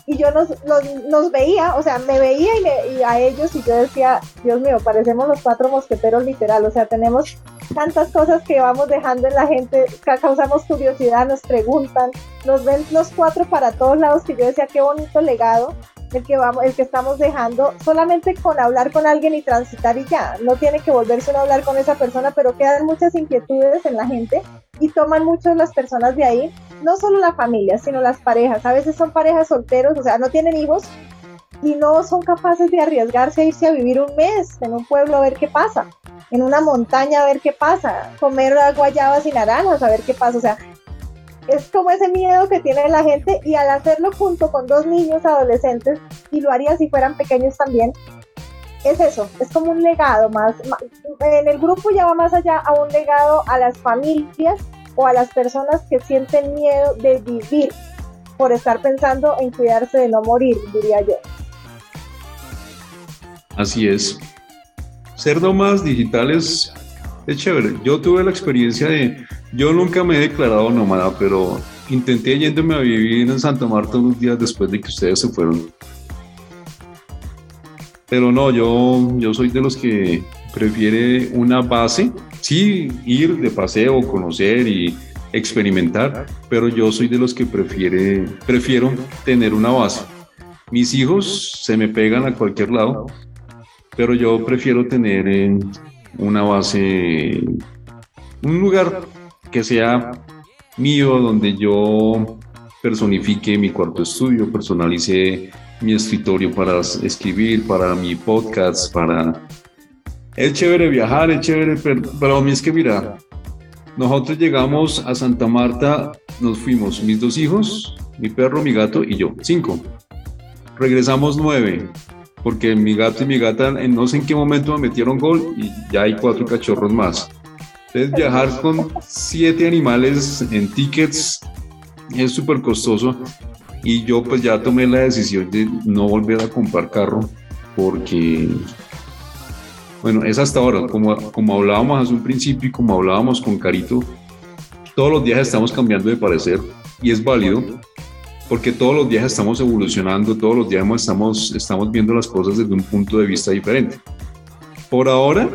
y yo nos, nos, veía, o sea, me veía y, a ellos y yo decía, Dios mío, parecemos los cuatro mosqueteros literal, o sea, tenemos tantas cosas que vamos dejando en la gente, causamos curiosidad, nos preguntan, nos ven los cuatro para todos lados, que yo decía, qué bonito legado el que vamos, el que estamos dejando, solamente con hablar con alguien y transitar y ya, no tiene que volverse a hablar con esa persona, pero quedan muchas inquietudes en la gente y toman mucho las personas de ahí, no solo la familia, sino las parejas, a veces son parejas solteros, o sea, no tienen hijos y no son capaces de arriesgarse a irse a vivir un mes en un pueblo a ver qué pasa, en una montaña a ver qué pasa, comer guayabas y naranjas a ver qué pasa, o sea, es como ese miedo que tiene la gente y al hacerlo junto con dos niños adolescentes, y lo haría si fueran pequeños también, es eso, es como un legado más, en el grupo ya va más allá a un legado a las familias o a las personas que sienten miedo de vivir por estar pensando en cuidarse de no morir, diría yo. Así es. Ser nómadas digitales es chévere. Yo tuve la experiencia de, yo nunca me he declarado nómada, pero intenté yéndome a vivir en Santa Marta unos días después de que ustedes se fueron. Pero no, yo, yo soy de los que prefiere una base, sí, ir de paseo, conocer y experimentar, pero yo soy de los que prefiere, prefiero tener una base. Mis hijos se me pegan a cualquier lado, pero yo prefiero tener una base, un lugar que sea mío, donde yo personifique mi cuarto estudio, personalice mi escritorio para escribir, para mi podcast, para... Es chévere viajar, es chévere, pero, pero a mí es que mira, nosotros llegamos a Santa Marta, nos fuimos mis dos hijos, mi perro, mi gato y yo, cinco. Regresamos nueve, porque mi gato y mi gata no sé en qué momento me metieron gol y ya hay cuatro cachorros más. Entonces viajar con siete animales en tickets es súper costoso y yo pues ya tomé la decisión de no volver a comprar carro porque bueno, es hasta ahora, como, como hablábamos hace un principio y como hablábamos con Carito, todos los días estamos cambiando de parecer y es válido porque todos los días estamos evolucionando, todos los días estamos, estamos viendo las cosas desde un punto de vista diferente. Por ahora,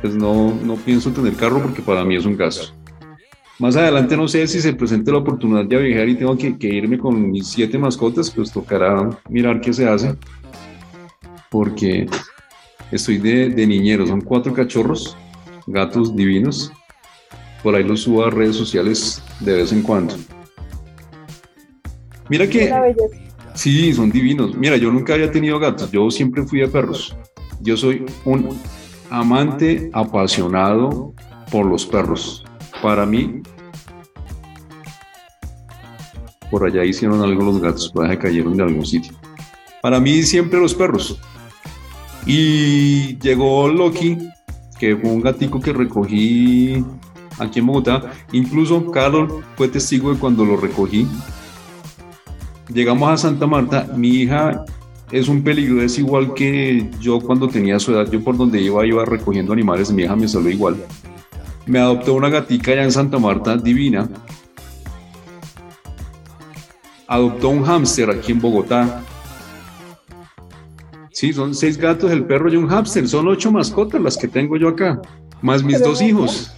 pues no, no pienso tener carro porque para mí es un gasto. Más adelante no sé si se presente la oportunidad de viajar y tengo que, que irme con mis siete mascotas, pues tocará mirar qué se hace. Porque Estoy de, de niñero, son cuatro cachorros, gatos divinos. Por ahí los subo a redes sociales de vez en cuando. Mira que... Sí, son divinos. Mira, yo nunca había tenido gatos, yo siempre fui de perros. Yo soy un amante apasionado por los perros. Para mí, por allá hicieron algo los gatos, por allá cayeron de algún sitio. Para mí siempre los perros. Y llegó Loki, que fue un gatico que recogí aquí en Bogotá. Incluso Carol fue testigo de cuando lo recogí. Llegamos a Santa Marta. Mi hija es un peligro, es igual que yo cuando tenía su edad. Yo por donde iba, iba recogiendo animales. Mi hija me salió igual. Me adoptó una gatica allá en Santa Marta, divina. Adoptó un hámster aquí en Bogotá. Sí, son seis gatos, el perro y un hámster. Son ocho mascotas las que tengo yo acá, más mis dos hijos.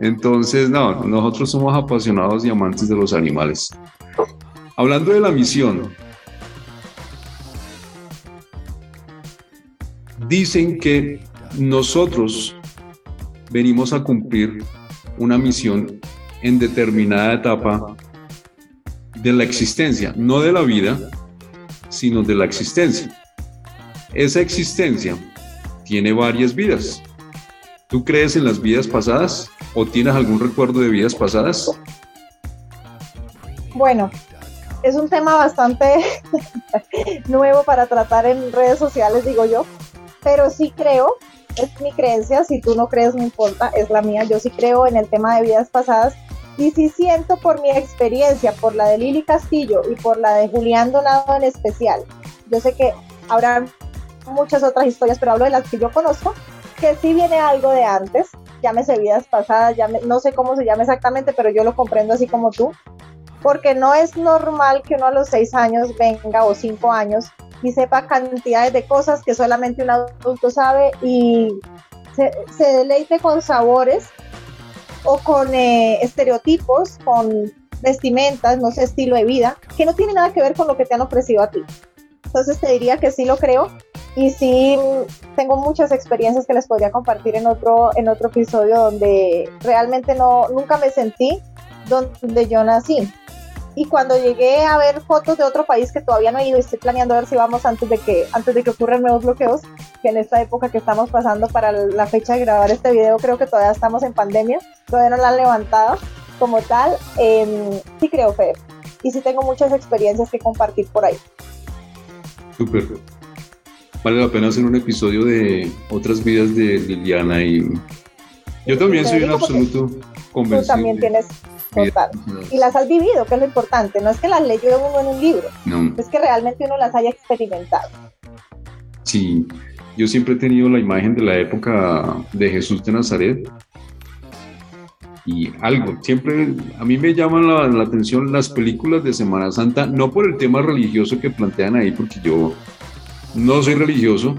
Entonces, no, nosotros somos apasionados y amantes de los animales. Hablando de la misión, dicen que nosotros venimos a cumplir una misión en determinada etapa de la existencia, no de la vida, sino de la existencia. Esa existencia tiene varias vidas. ¿Tú crees en las vidas pasadas o tienes algún recuerdo de vidas pasadas? Bueno, es un tema bastante [laughs] nuevo para tratar en redes sociales, digo yo, pero sí creo, es mi creencia, si tú no crees no importa, es la mía, yo sí creo en el tema de vidas pasadas y si siento por mi experiencia, por la de Lili Castillo y por la de Julián Donado en especial, yo sé que habrá muchas otras historias, pero hablo de las que yo conozco, que sí viene algo de antes, llámese vidas pasadas, no sé cómo se llama exactamente, pero yo lo comprendo así como tú, porque no es normal que uno a los seis años venga o cinco años y sepa cantidades de cosas que solamente un adulto sabe y se deleite con sabores o con eh, estereotipos, con vestimentas, no sé, estilo de vida, que no tiene nada que ver con lo que te han ofrecido a ti. Entonces te diría que sí lo creo y sí tengo muchas experiencias que les podría compartir en otro, en otro episodio donde realmente no, nunca me sentí donde yo nací. Y cuando llegué a ver fotos de otro país que todavía no he ido y estoy planeando a ver si vamos antes de que antes de que ocurran nuevos bloqueos, que en esta época que estamos pasando para la fecha de grabar este video creo que todavía estamos en pandemia, todavía no la han levantado como tal. Em, sí creo, Fer. Y sí tengo muchas experiencias que compartir por ahí. Súper. Vale la pena hacer un episodio de otras vidas de Liliana y yo también soy un absoluto convencido. Tú también tienes y las has vivido, que es lo importante. No es que las leyó uno en un libro, es que realmente uno las haya experimentado. Sí, yo siempre he tenido la imagen de la época de Jesús de Nazaret. Y algo, siempre a mí me llaman la, atención las películas de Semana Santa, no por el tema religioso que plantean ahí, porque yo no soy religioso,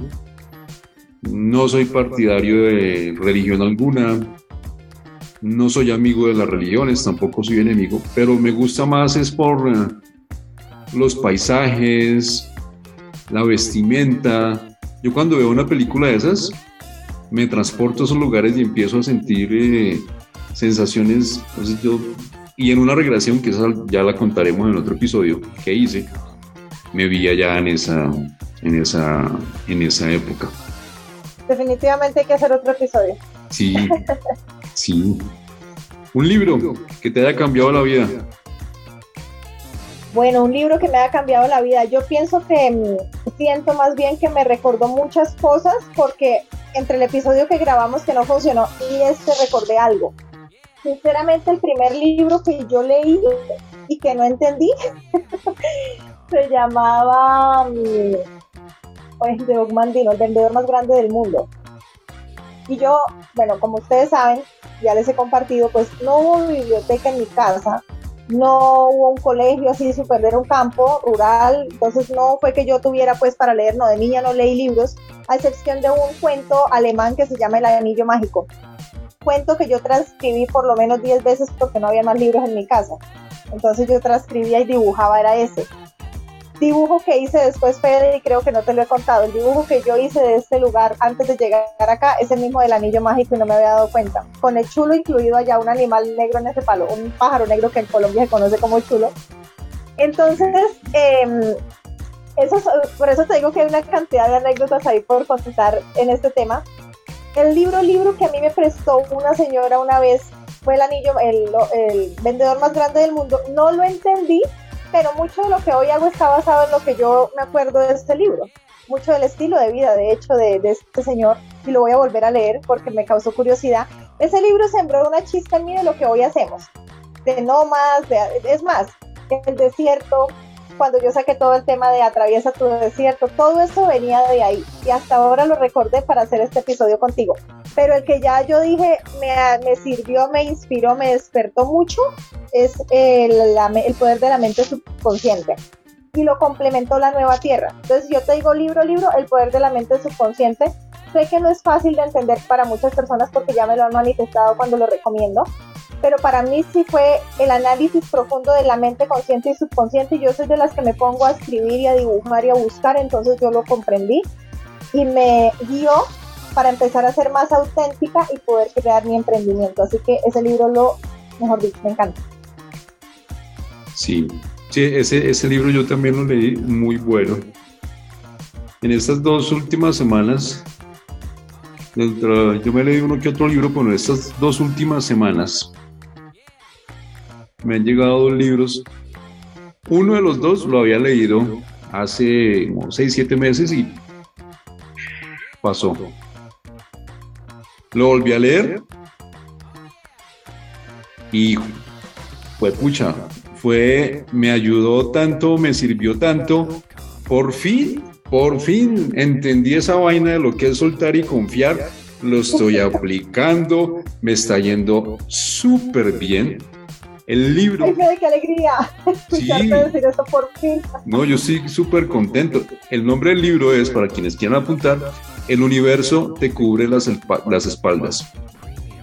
no soy partidario de religión alguna, no soy amigo de las religiones, tampoco soy enemigo, pero me gusta más es por eh, los paisajes, la vestimenta. Yo cuando veo una película de esas, me transporto a esos lugares y empiezo a sentir eh, sensaciones. yo, y en una regresión, que esa ya la contaremos en otro episodio que hice, me vi allá en esa, en esa, en esa época. Definitivamente hay que hacer otro episodio. Sí, Sí. Un libro que te haya cambiado la vida. Bueno, un libro que me haya cambiado la vida. Yo pienso que mm, siento más bien que me recordó muchas cosas porque entre el episodio que grabamos que no funcionó y este recordé algo. Sinceramente, el primer libro que yo leí y que no entendí [laughs] se llamaba pues, de el vendedor más grande del mundo. Y yo, bueno, como ustedes saben, ya les he compartido, pues no hubo biblioteca en mi casa, no hubo un colegio así super, era un campo rural, entonces no fue que yo tuviera pues para leer, no, de niña no leí libros, a excepción de un cuento alemán que se llama El Anillo Mágico. Cuento que yo transcribí por lo menos 10 veces porque no había más libros en mi casa. Entonces yo transcribía y dibujaba, era ese dibujo que hice después, Fede, y creo que no te lo he contado, el dibujo que yo hice de este lugar antes de llegar acá es el mismo del anillo mágico y no me había dado cuenta. Con el chulo incluido allá, un animal negro en ese palo, un pájaro negro que en Colombia se conoce como chulo. Entonces, eh, eso, por eso te digo que hay una cantidad de anécdotas ahí por contar en este tema. El libro, libro que a mí me prestó una señora una vez fue el anillo, el, vendedor más grande del mundo. No lo entendí, pero mucho de lo que hoy hago está basado en lo que yo me acuerdo de este libro, mucho del estilo de vida, de hecho, de, este señor, y lo voy a volver a leer porque me causó curiosidad. Ese libro sembró una chispa en mí de lo que hoy hacemos, de nómadas, de, es más, el desierto, cuando yo saqué todo el tema de atraviesa tu desierto, todo eso venía de ahí y hasta ahora lo recordé para hacer este episodio contigo. Pero el que ya yo dije me, me sirvió, me inspiró, me despertó mucho es el, el poder de la mente subconsciente y lo complementó la nueva tierra. Entonces yo te digo libro, libro, el poder de la mente subconsciente. Sé que no es fácil de entender para muchas personas porque ya me lo han manifestado cuando lo recomiendo, pero para mí sí fue el análisis profundo de la mente consciente y subconsciente. Yo soy de las que me pongo a escribir y a dibujar y a buscar, entonces yo lo comprendí y me guió para empezar a ser más auténtica y poder crear mi emprendimiento. Así que ese libro lo, mejor dicho, me encanta. Sí, sí ese, ese libro yo también lo leí, muy bueno. En estas dos últimas semanas, yo me leí uno que otro libro, pero estas dos últimas semanas me han llegado dos libros. Uno de los dos lo había leído hace como 6, 7 meses y pasó. Lo volví a leer y fue pucha, fue, me ayudó tanto, me sirvió tanto. Por fin, por fin entendí esa vaina de lo que es soltar y confiar. Lo estoy [laughs] aplicando, me está yendo súper bien el libro. ¡Ay, qué alegría! Sí. decir eso por fin. No, yo estoy súper contento. El nombre del libro es, para quienes quieran apuntar, El universo te cubre las, las espaldas,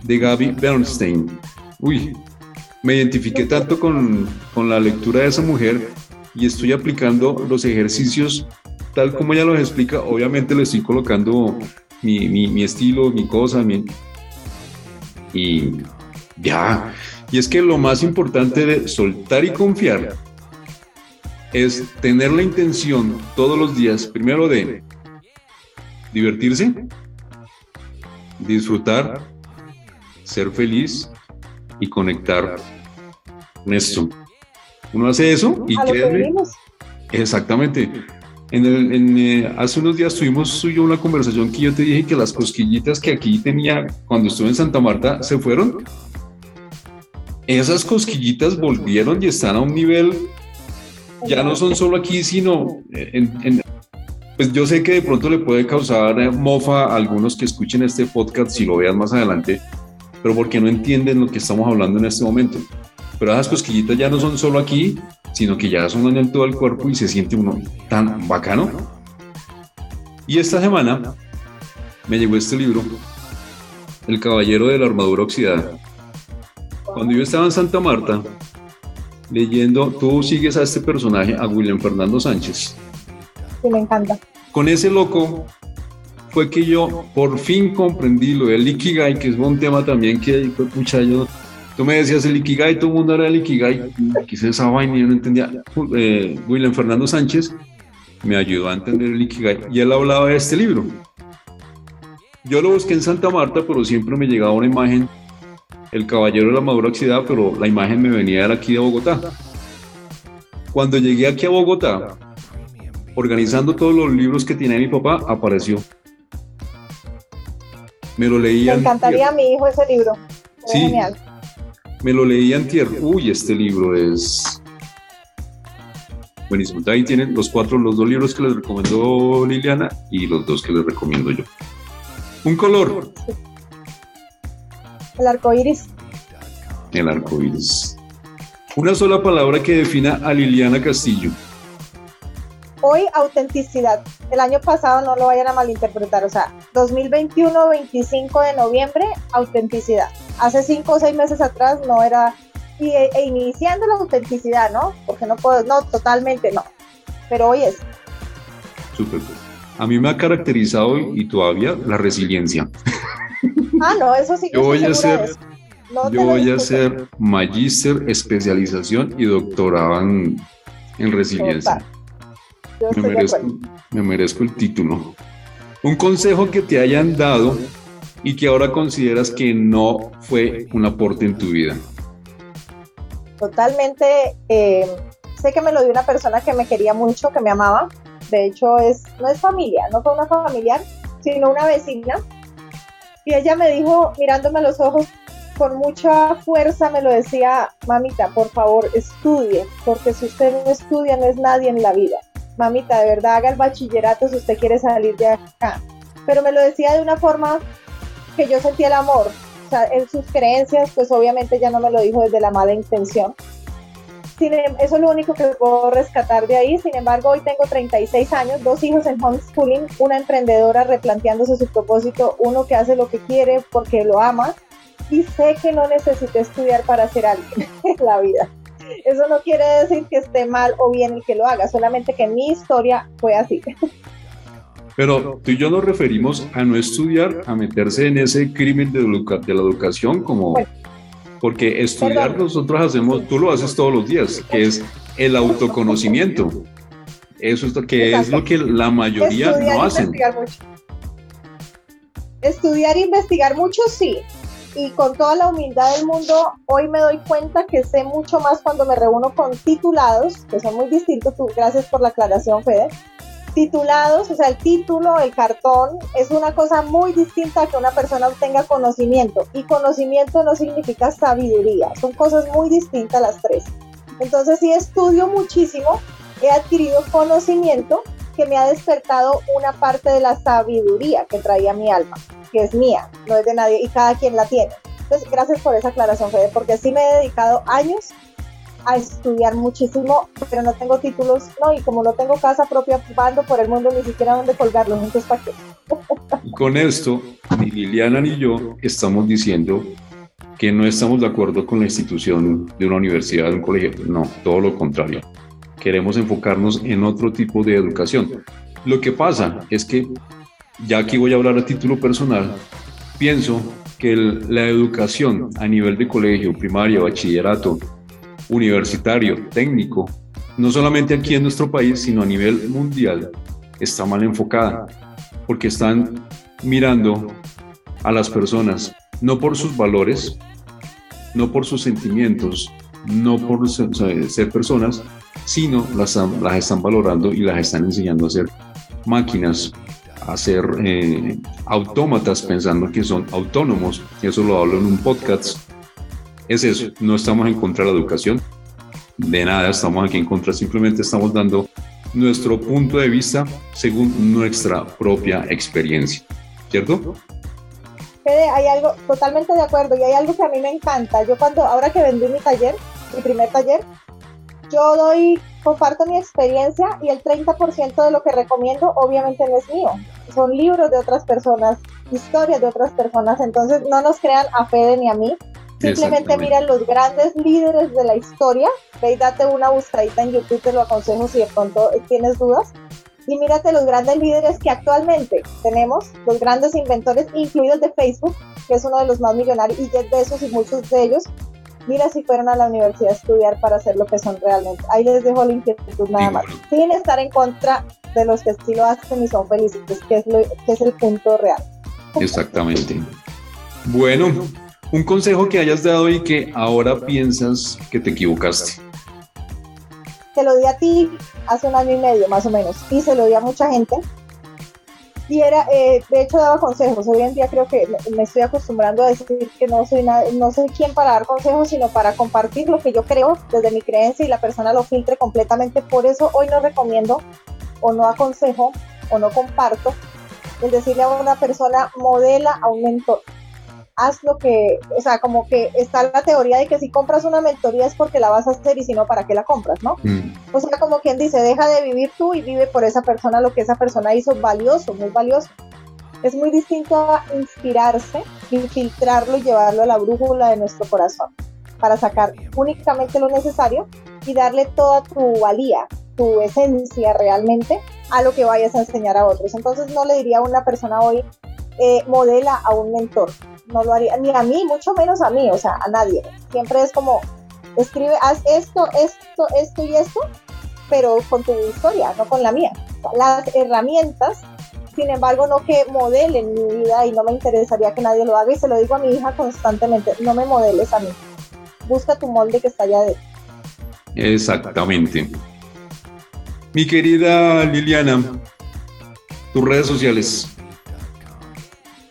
de Gaby Bernstein. Uy, me identifiqué tanto con, con la lectura de esa mujer y estoy aplicando los ejercicios tal como ella los explica. Obviamente le estoy colocando mi, mi, mi estilo, mi cosa, mi... y ya Y es que lo más importante de soltar y confiar es tener la intención todos los días, primero de divertirse, disfrutar, ser feliz y conectar con esto. Uno hace eso y créeme. Exactamente. En el, en, eh, hace unos días tuvimos yo una conversación que yo te dije que las cosquillitas que aquí tenía cuando estuve en Santa Marta se fueron. Esas cosquillitas volvieron y están a un nivel, ya no son solo aquí, sino en, pues yo sé que de pronto le puede causar eh, mofa a algunos que escuchen este podcast si lo vean más adelante, pero porque no entienden lo que estamos hablando en este momento. Pero esas cosquillitas ya no son solo aquí, sino que ya son en todo el cuerpo y se siente uno tan bacano. Y esta semana me llegó este libro, El Caballero de la Armadura Oxidada. Cuando yo estaba en Santa Marta, leyendo, tú sigues a este personaje, a William Fernando Sánchez. Sí, me encanta. Con ese loco fue que yo por fin comprendí lo del Ikigai, que es un tema también que, muchachos, tú me decías el Ikigai, todo el mundo era el Ikigai, quise esa vaina y yo no entendía. Eh, William Fernando Sánchez me ayudó a entender el Ikigai y él hablaba de este libro. Yo lo busqué en Santa Marta, pero siempre me llegaba una imagen, el caballero de la madura oxidada, pero la imagen me venía de aquí de Bogotá. Cuando llegué aquí a Bogotá, organizando todos los libros que tiene mi papá, apareció. Me lo leía. Me encantaría a mi hijo ese libro. Sí. Genial. Me lo leí tierra. Uy, este libro es buenísimo. Ahí tienen los cuatro, los dos libros que les recomendó Liliana y los dos que les recomiendo yo. Un color. El arco iris. El arco iris. Una sola palabra que defina a Liliana Castillo. Hoy, autenticidad. El año pasado no lo vayan a malinterpretar. O sea, 2021, 25 de noviembre, autenticidad. Hace cinco o seis meses atrás no era. Y, e, e iniciando la autenticidad, ¿no? Porque no puedo. No, totalmente no. Pero hoy es. Súper. A mí me ha caracterizado y todavía la resiliencia. Ah, no, eso sí. [laughs] Yo voy a ser. yo voy a ser magíster, especialización y doctorado en, en resiliencia me merezco, me merezco el título. Un consejo que te hayan dado y que ahora consideras que no fue un aporte en tu vida. Totalmente. Eh, sé que me lo dio una persona que me quería mucho, que me amaba. De hecho, es, no es familia, no fue una familiar, sino una vecina. Y ella me dijo, mirándome a los ojos, con mucha fuerza me lo decía, mamita, por favor, estudie, porque si usted no estudia no es nadie en la vida mamita, de verdad haga el bachillerato si usted quiere salir de acá. Pero me lo decía de una forma que yo sentía el amor. O sea, en sus creencias, pues obviamente ya no me lo dijo desde la mala intención. Em, eso es lo único que puedo rescatar de ahí. Sin embargo, hoy tengo 36 años, dos hijos en homeschooling, una emprendedora replanteándose su propósito, uno que hace lo que quiere porque lo ama y sé que no necesité estudiar para ser alguien [laughs] en la vida. Eso no quiere decir que esté mal o bien el que lo haga, solamente que mi historia fue así. Pero tú y yo nos referimos a no estudiar, a meterse en ese crimen de, de la educación como... porque estudiar nosotros hacemos, tú lo haces todos los días, que es el autoconocimiento. Eso es lo que es lo que la mayoría no hacen. Estudiar e investigar mucho, sí, y con toda la humildad del mundo, hoy me doy cuenta que sé mucho más cuando me reúno con titulados, que son muy distintos, gracias por la aclaración, Fede. Titulados, o sea, el título, el cartón, es una cosa muy distinta a que una persona obtenga conocimiento. Y conocimiento no significa sabiduría, son cosas muy distintas las tres. Entonces, sí estudio muchísimo, he adquirido conocimiento que me ha despertado una parte de la sabiduría que traía mi alma que es mía, no es de nadie y cada quien la tiene. Entonces, gracias por esa aclaración, Fede, porque sí me he dedicado años a estudiar muchísimo, pero no tengo títulos, no, y como no tengo casa propia ocupando por el mundo, ni siquiera dónde colgarlos, entonces ¿para qué? con esto, ni Liliana ni yo estamos diciendo que no estamos de acuerdo con la institución de una universidad, de un colegio, no, todo lo contrario. Queremos enfocarnos en otro tipo de educación. Lo que pasa es que ya aquí voy a hablar a título personal, pienso que la educación a nivel de colegio, primario, bachillerato, universitario, técnico, no solamente aquí en nuestro país, sino a nivel mundial, está mal enfocada, porque están mirando a las personas no por sus valores, no por sus sentimientos, no por ser personas, sino las, las están valorando y las están enseñando a ser máquinas, a ser eh, autómatas pensando que son autónomos. Eso lo hablo en un podcast. Es eso, no estamos en contra de la educación, de nada estamos aquí en contra, simplemente estamos dando nuestro punto de vista según nuestra propia experiencia, ¿cierto? Fede, hay algo totalmente de acuerdo y hay algo que a mí me encanta. Yo cuando, ahora que vendí mi taller, mi primer taller, yo doy, comparto mi experiencia y el 30% de lo que recomiendo obviamente no es mío. Son libros de otras personas, historias de otras personas. Entonces no nos crean a Fede ni a mí. Simplemente miren los grandes líderes de la historia. Ve y date una buscadita en YouTube, te lo aconsejo si de pronto tienes dudas. Y mírate los grandes líderes que actualmente tenemos, los grandes inventores, incluidos de Facebook, que es uno de los más millonarios, y Jeff Bezos y muchos de ellos, mira si fueron a la universidad a estudiar para ser lo que son realmente. Ahí les dejo la inquietud nada más, sin estar en contra de los que sí lo hacen y son felices, que es, lo, que es el punto real. Exactamente. Bueno, un consejo que hayas dado y que ahora piensas que te equivocaste. Te lo di a ti hace un año y medio más o menos y se lo di a mucha gente y era, eh, de hecho daba consejos. Hoy en día creo que me estoy acostumbrando a decir que no soy, no soy quien para dar consejos, sino para compartir lo que yo creo desde mi creencia y la persona lo filtre completamente. Por eso hoy no recomiendo o no aconsejo o no comparto el decirle a una persona modela a un mentor haz lo que, o sea, como que está la teoría de que si compras una mentoría es porque la vas a hacer y si no, ¿para qué la compras, no? Mm. O sea, como quien dice, deja de vivir tú y vive por esa persona lo que esa persona hizo valioso, muy valioso. Es muy distinto a inspirarse, infiltrarlo y llevarlo a la brújula de nuestro corazón para sacar únicamente lo necesario y darle toda tu valía, tu esencia realmente a lo que vayas a enseñar a otros. Entonces no le diría a una persona hoy, eh, modela a un mentor, no lo haría, ni a mí, mucho menos a mí, o sea, a nadie. Siempre es como, escribe, haz esto, esto, esto y esto, pero con tu historia, no con la mía. Las herramientas, sin embargo, no que modelen mi vida y no me interesaría que nadie lo haga y se lo digo a mi hija constantemente, no me modeles a mí. Busca tu molde que está allá de Exactamente. Mi querida Liliana, tus redes sociales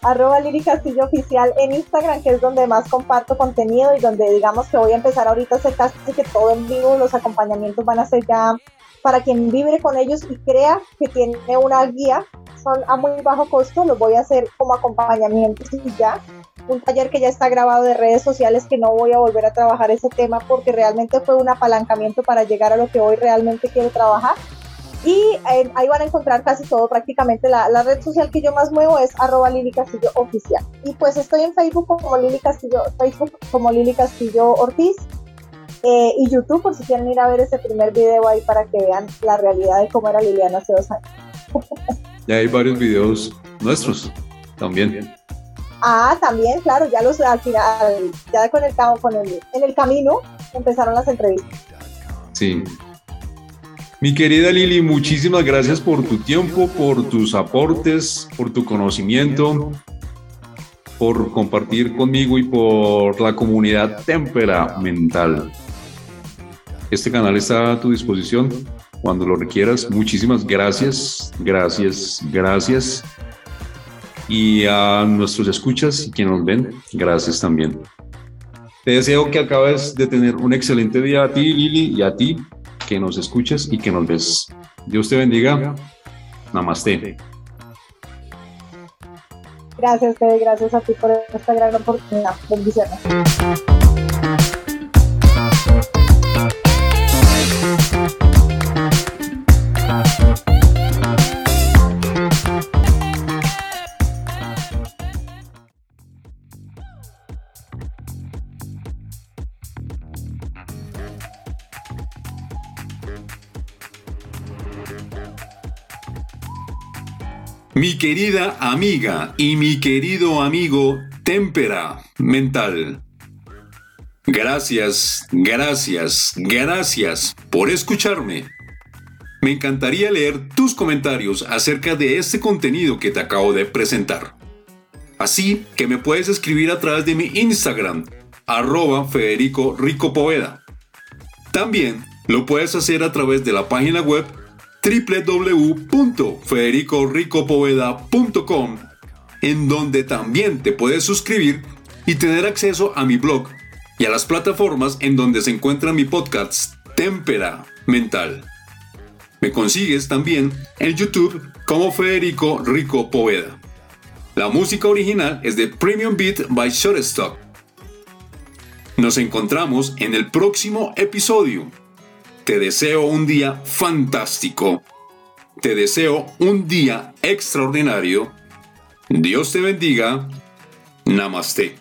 arroba Lili Castillo Oficial en Instagram, que es donde más comparto contenido y donde digamos que voy a empezar ahorita a hacer casi que todo en vivo, los acompañamientos van a ser ya para quien vibre con ellos y crea que tiene una guía, son a muy bajo costo, los voy a hacer como acompañamientos y ya. Un taller que ya está grabado de redes sociales que no voy a volver a trabajar ese tema porque realmente fue un apalancamiento para llegar a lo que hoy realmente quiero trabajar y eh, ahí van a encontrar casi todo, prácticamente la, red social que yo más muevo es arroba Lili Castillo Oficial. Y pues estoy en Facebook como Lili Castillo, Facebook como Lili Castillo Ortiz. Eh, y YouTube por si quieren ir a ver ese primer video ahí para que vean la realidad de cómo era Liliana hace dos años. [laughs] ya hay varios videos nuestros también. Ah, también, claro, ya los al final, ya con el, con el, en el camino empezaron las entrevistas. Sí, mi querida Lili, muchísimas gracias por tu tiempo, por tus aportes, por tu conocimiento, por compartir conmigo y por la comunidad temperamental. Este canal está a tu disposición cuando lo requieras. Muchísimas gracias, gracias, gracias. Y a nuestros escuchas y quienes nos ven, gracias también. Te deseo que acabes de tener un excelente día a ti, Lili, y a ti, que nos escuches y que nos ves. Dios te bendiga. Namaste. Gracias, Fede. Gracias a ti por esta gran oportunidad. Bendiciones. Querida amiga y mi querido amigo, Témpera Mental. Gracias, gracias, gracias por escucharme. Me encantaría leer tus comentarios acerca de este contenido que te acabo de presentar. Así que me puedes escribir a través de mi Instagram, arroba Federico Rico. También lo puedes hacer a través de la página web www.federicoricopoveda.com, en donde también te puedes suscribir y tener acceso a mi blog y a las plataformas en donde se encuentra mi podcast Témpera Mental. Me consigues también en YouTube como Federico Rico Poveda. La música original es de Premium Beat by Shortstock. Nos encontramos en el próximo episodio. Te deseo un día fantástico. Te deseo un día extraordinario. Dios te bendiga. Namaste.